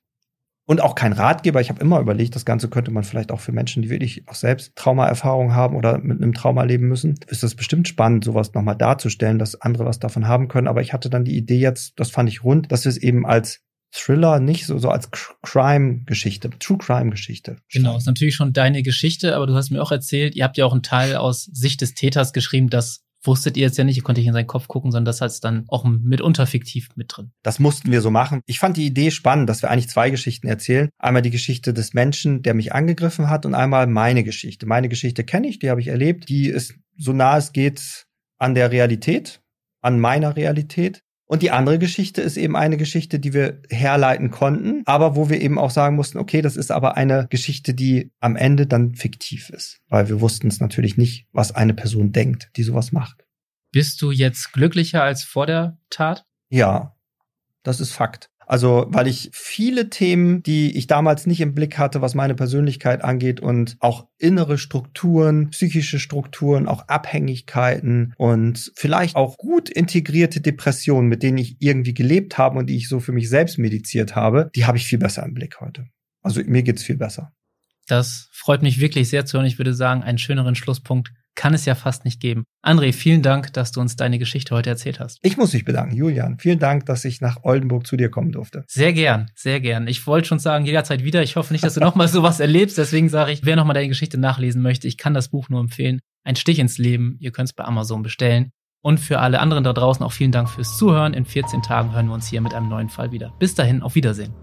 Speaker 2: und auch kein Ratgeber. Ich habe immer überlegt, das Ganze könnte man vielleicht auch für Menschen, die wirklich auch selbst Traumaerfahrungen haben oder mit einem Trauma leben müssen, ist das bestimmt spannend, sowas nochmal darzustellen, dass andere was davon haben können. Aber ich hatte dann die Idee jetzt, das fand ich rund, dass wir es eben als Thriller nicht so, so als Crime-Geschichte, True Crime-Geschichte.
Speaker 1: Genau, ist natürlich schon deine Geschichte, aber du hast mir auch erzählt, ihr habt ja auch einen Teil aus Sicht des Täters geschrieben, das wusstet ihr jetzt ja nicht, ihr konntet nicht in seinen Kopf gucken, sondern das heißt dann auch mitunter fiktiv mit drin.
Speaker 2: Das mussten wir so machen. Ich fand die Idee spannend, dass wir eigentlich zwei Geschichten erzählen. Einmal die Geschichte des Menschen, der mich angegriffen hat und einmal meine Geschichte. Meine Geschichte kenne ich, die habe ich erlebt. Die ist so nah es geht an der Realität, an meiner Realität. Und die andere Geschichte ist eben eine Geschichte, die wir herleiten konnten, aber wo wir eben auch sagen mussten, okay, das ist aber eine Geschichte, die am Ende dann fiktiv ist, weil wir wussten es natürlich nicht, was eine Person denkt, die sowas macht.
Speaker 1: Bist du jetzt glücklicher als vor der Tat?
Speaker 2: Ja, das ist Fakt. Also, weil ich viele Themen, die ich damals nicht im Blick hatte, was meine Persönlichkeit angeht und auch innere Strukturen, psychische Strukturen, auch Abhängigkeiten und vielleicht auch gut integrierte Depressionen, mit denen ich irgendwie gelebt habe und die ich so für mich selbst mediziert habe, die habe ich viel besser im Blick heute. Also mir geht's viel besser.
Speaker 1: Das freut mich wirklich sehr zu hören. Ich würde sagen, einen schöneren Schlusspunkt kann es ja fast nicht geben. André, vielen Dank, dass du uns deine Geschichte heute erzählt hast.
Speaker 2: Ich muss mich bedanken, Julian. Vielen Dank, dass ich nach Oldenburg zu dir kommen durfte.
Speaker 1: Sehr gern, sehr gern. Ich wollte schon sagen, jederzeit wieder. Ich hoffe nicht, dass du nochmal sowas erlebst. Deswegen sage ich, wer nochmal deine Geschichte nachlesen möchte, ich kann das Buch nur empfehlen. Ein Stich ins Leben. Ihr könnt es bei Amazon bestellen. Und für alle anderen da draußen auch vielen Dank fürs Zuhören. In 14 Tagen hören wir uns hier mit einem neuen Fall wieder. Bis dahin, auf Wiedersehen.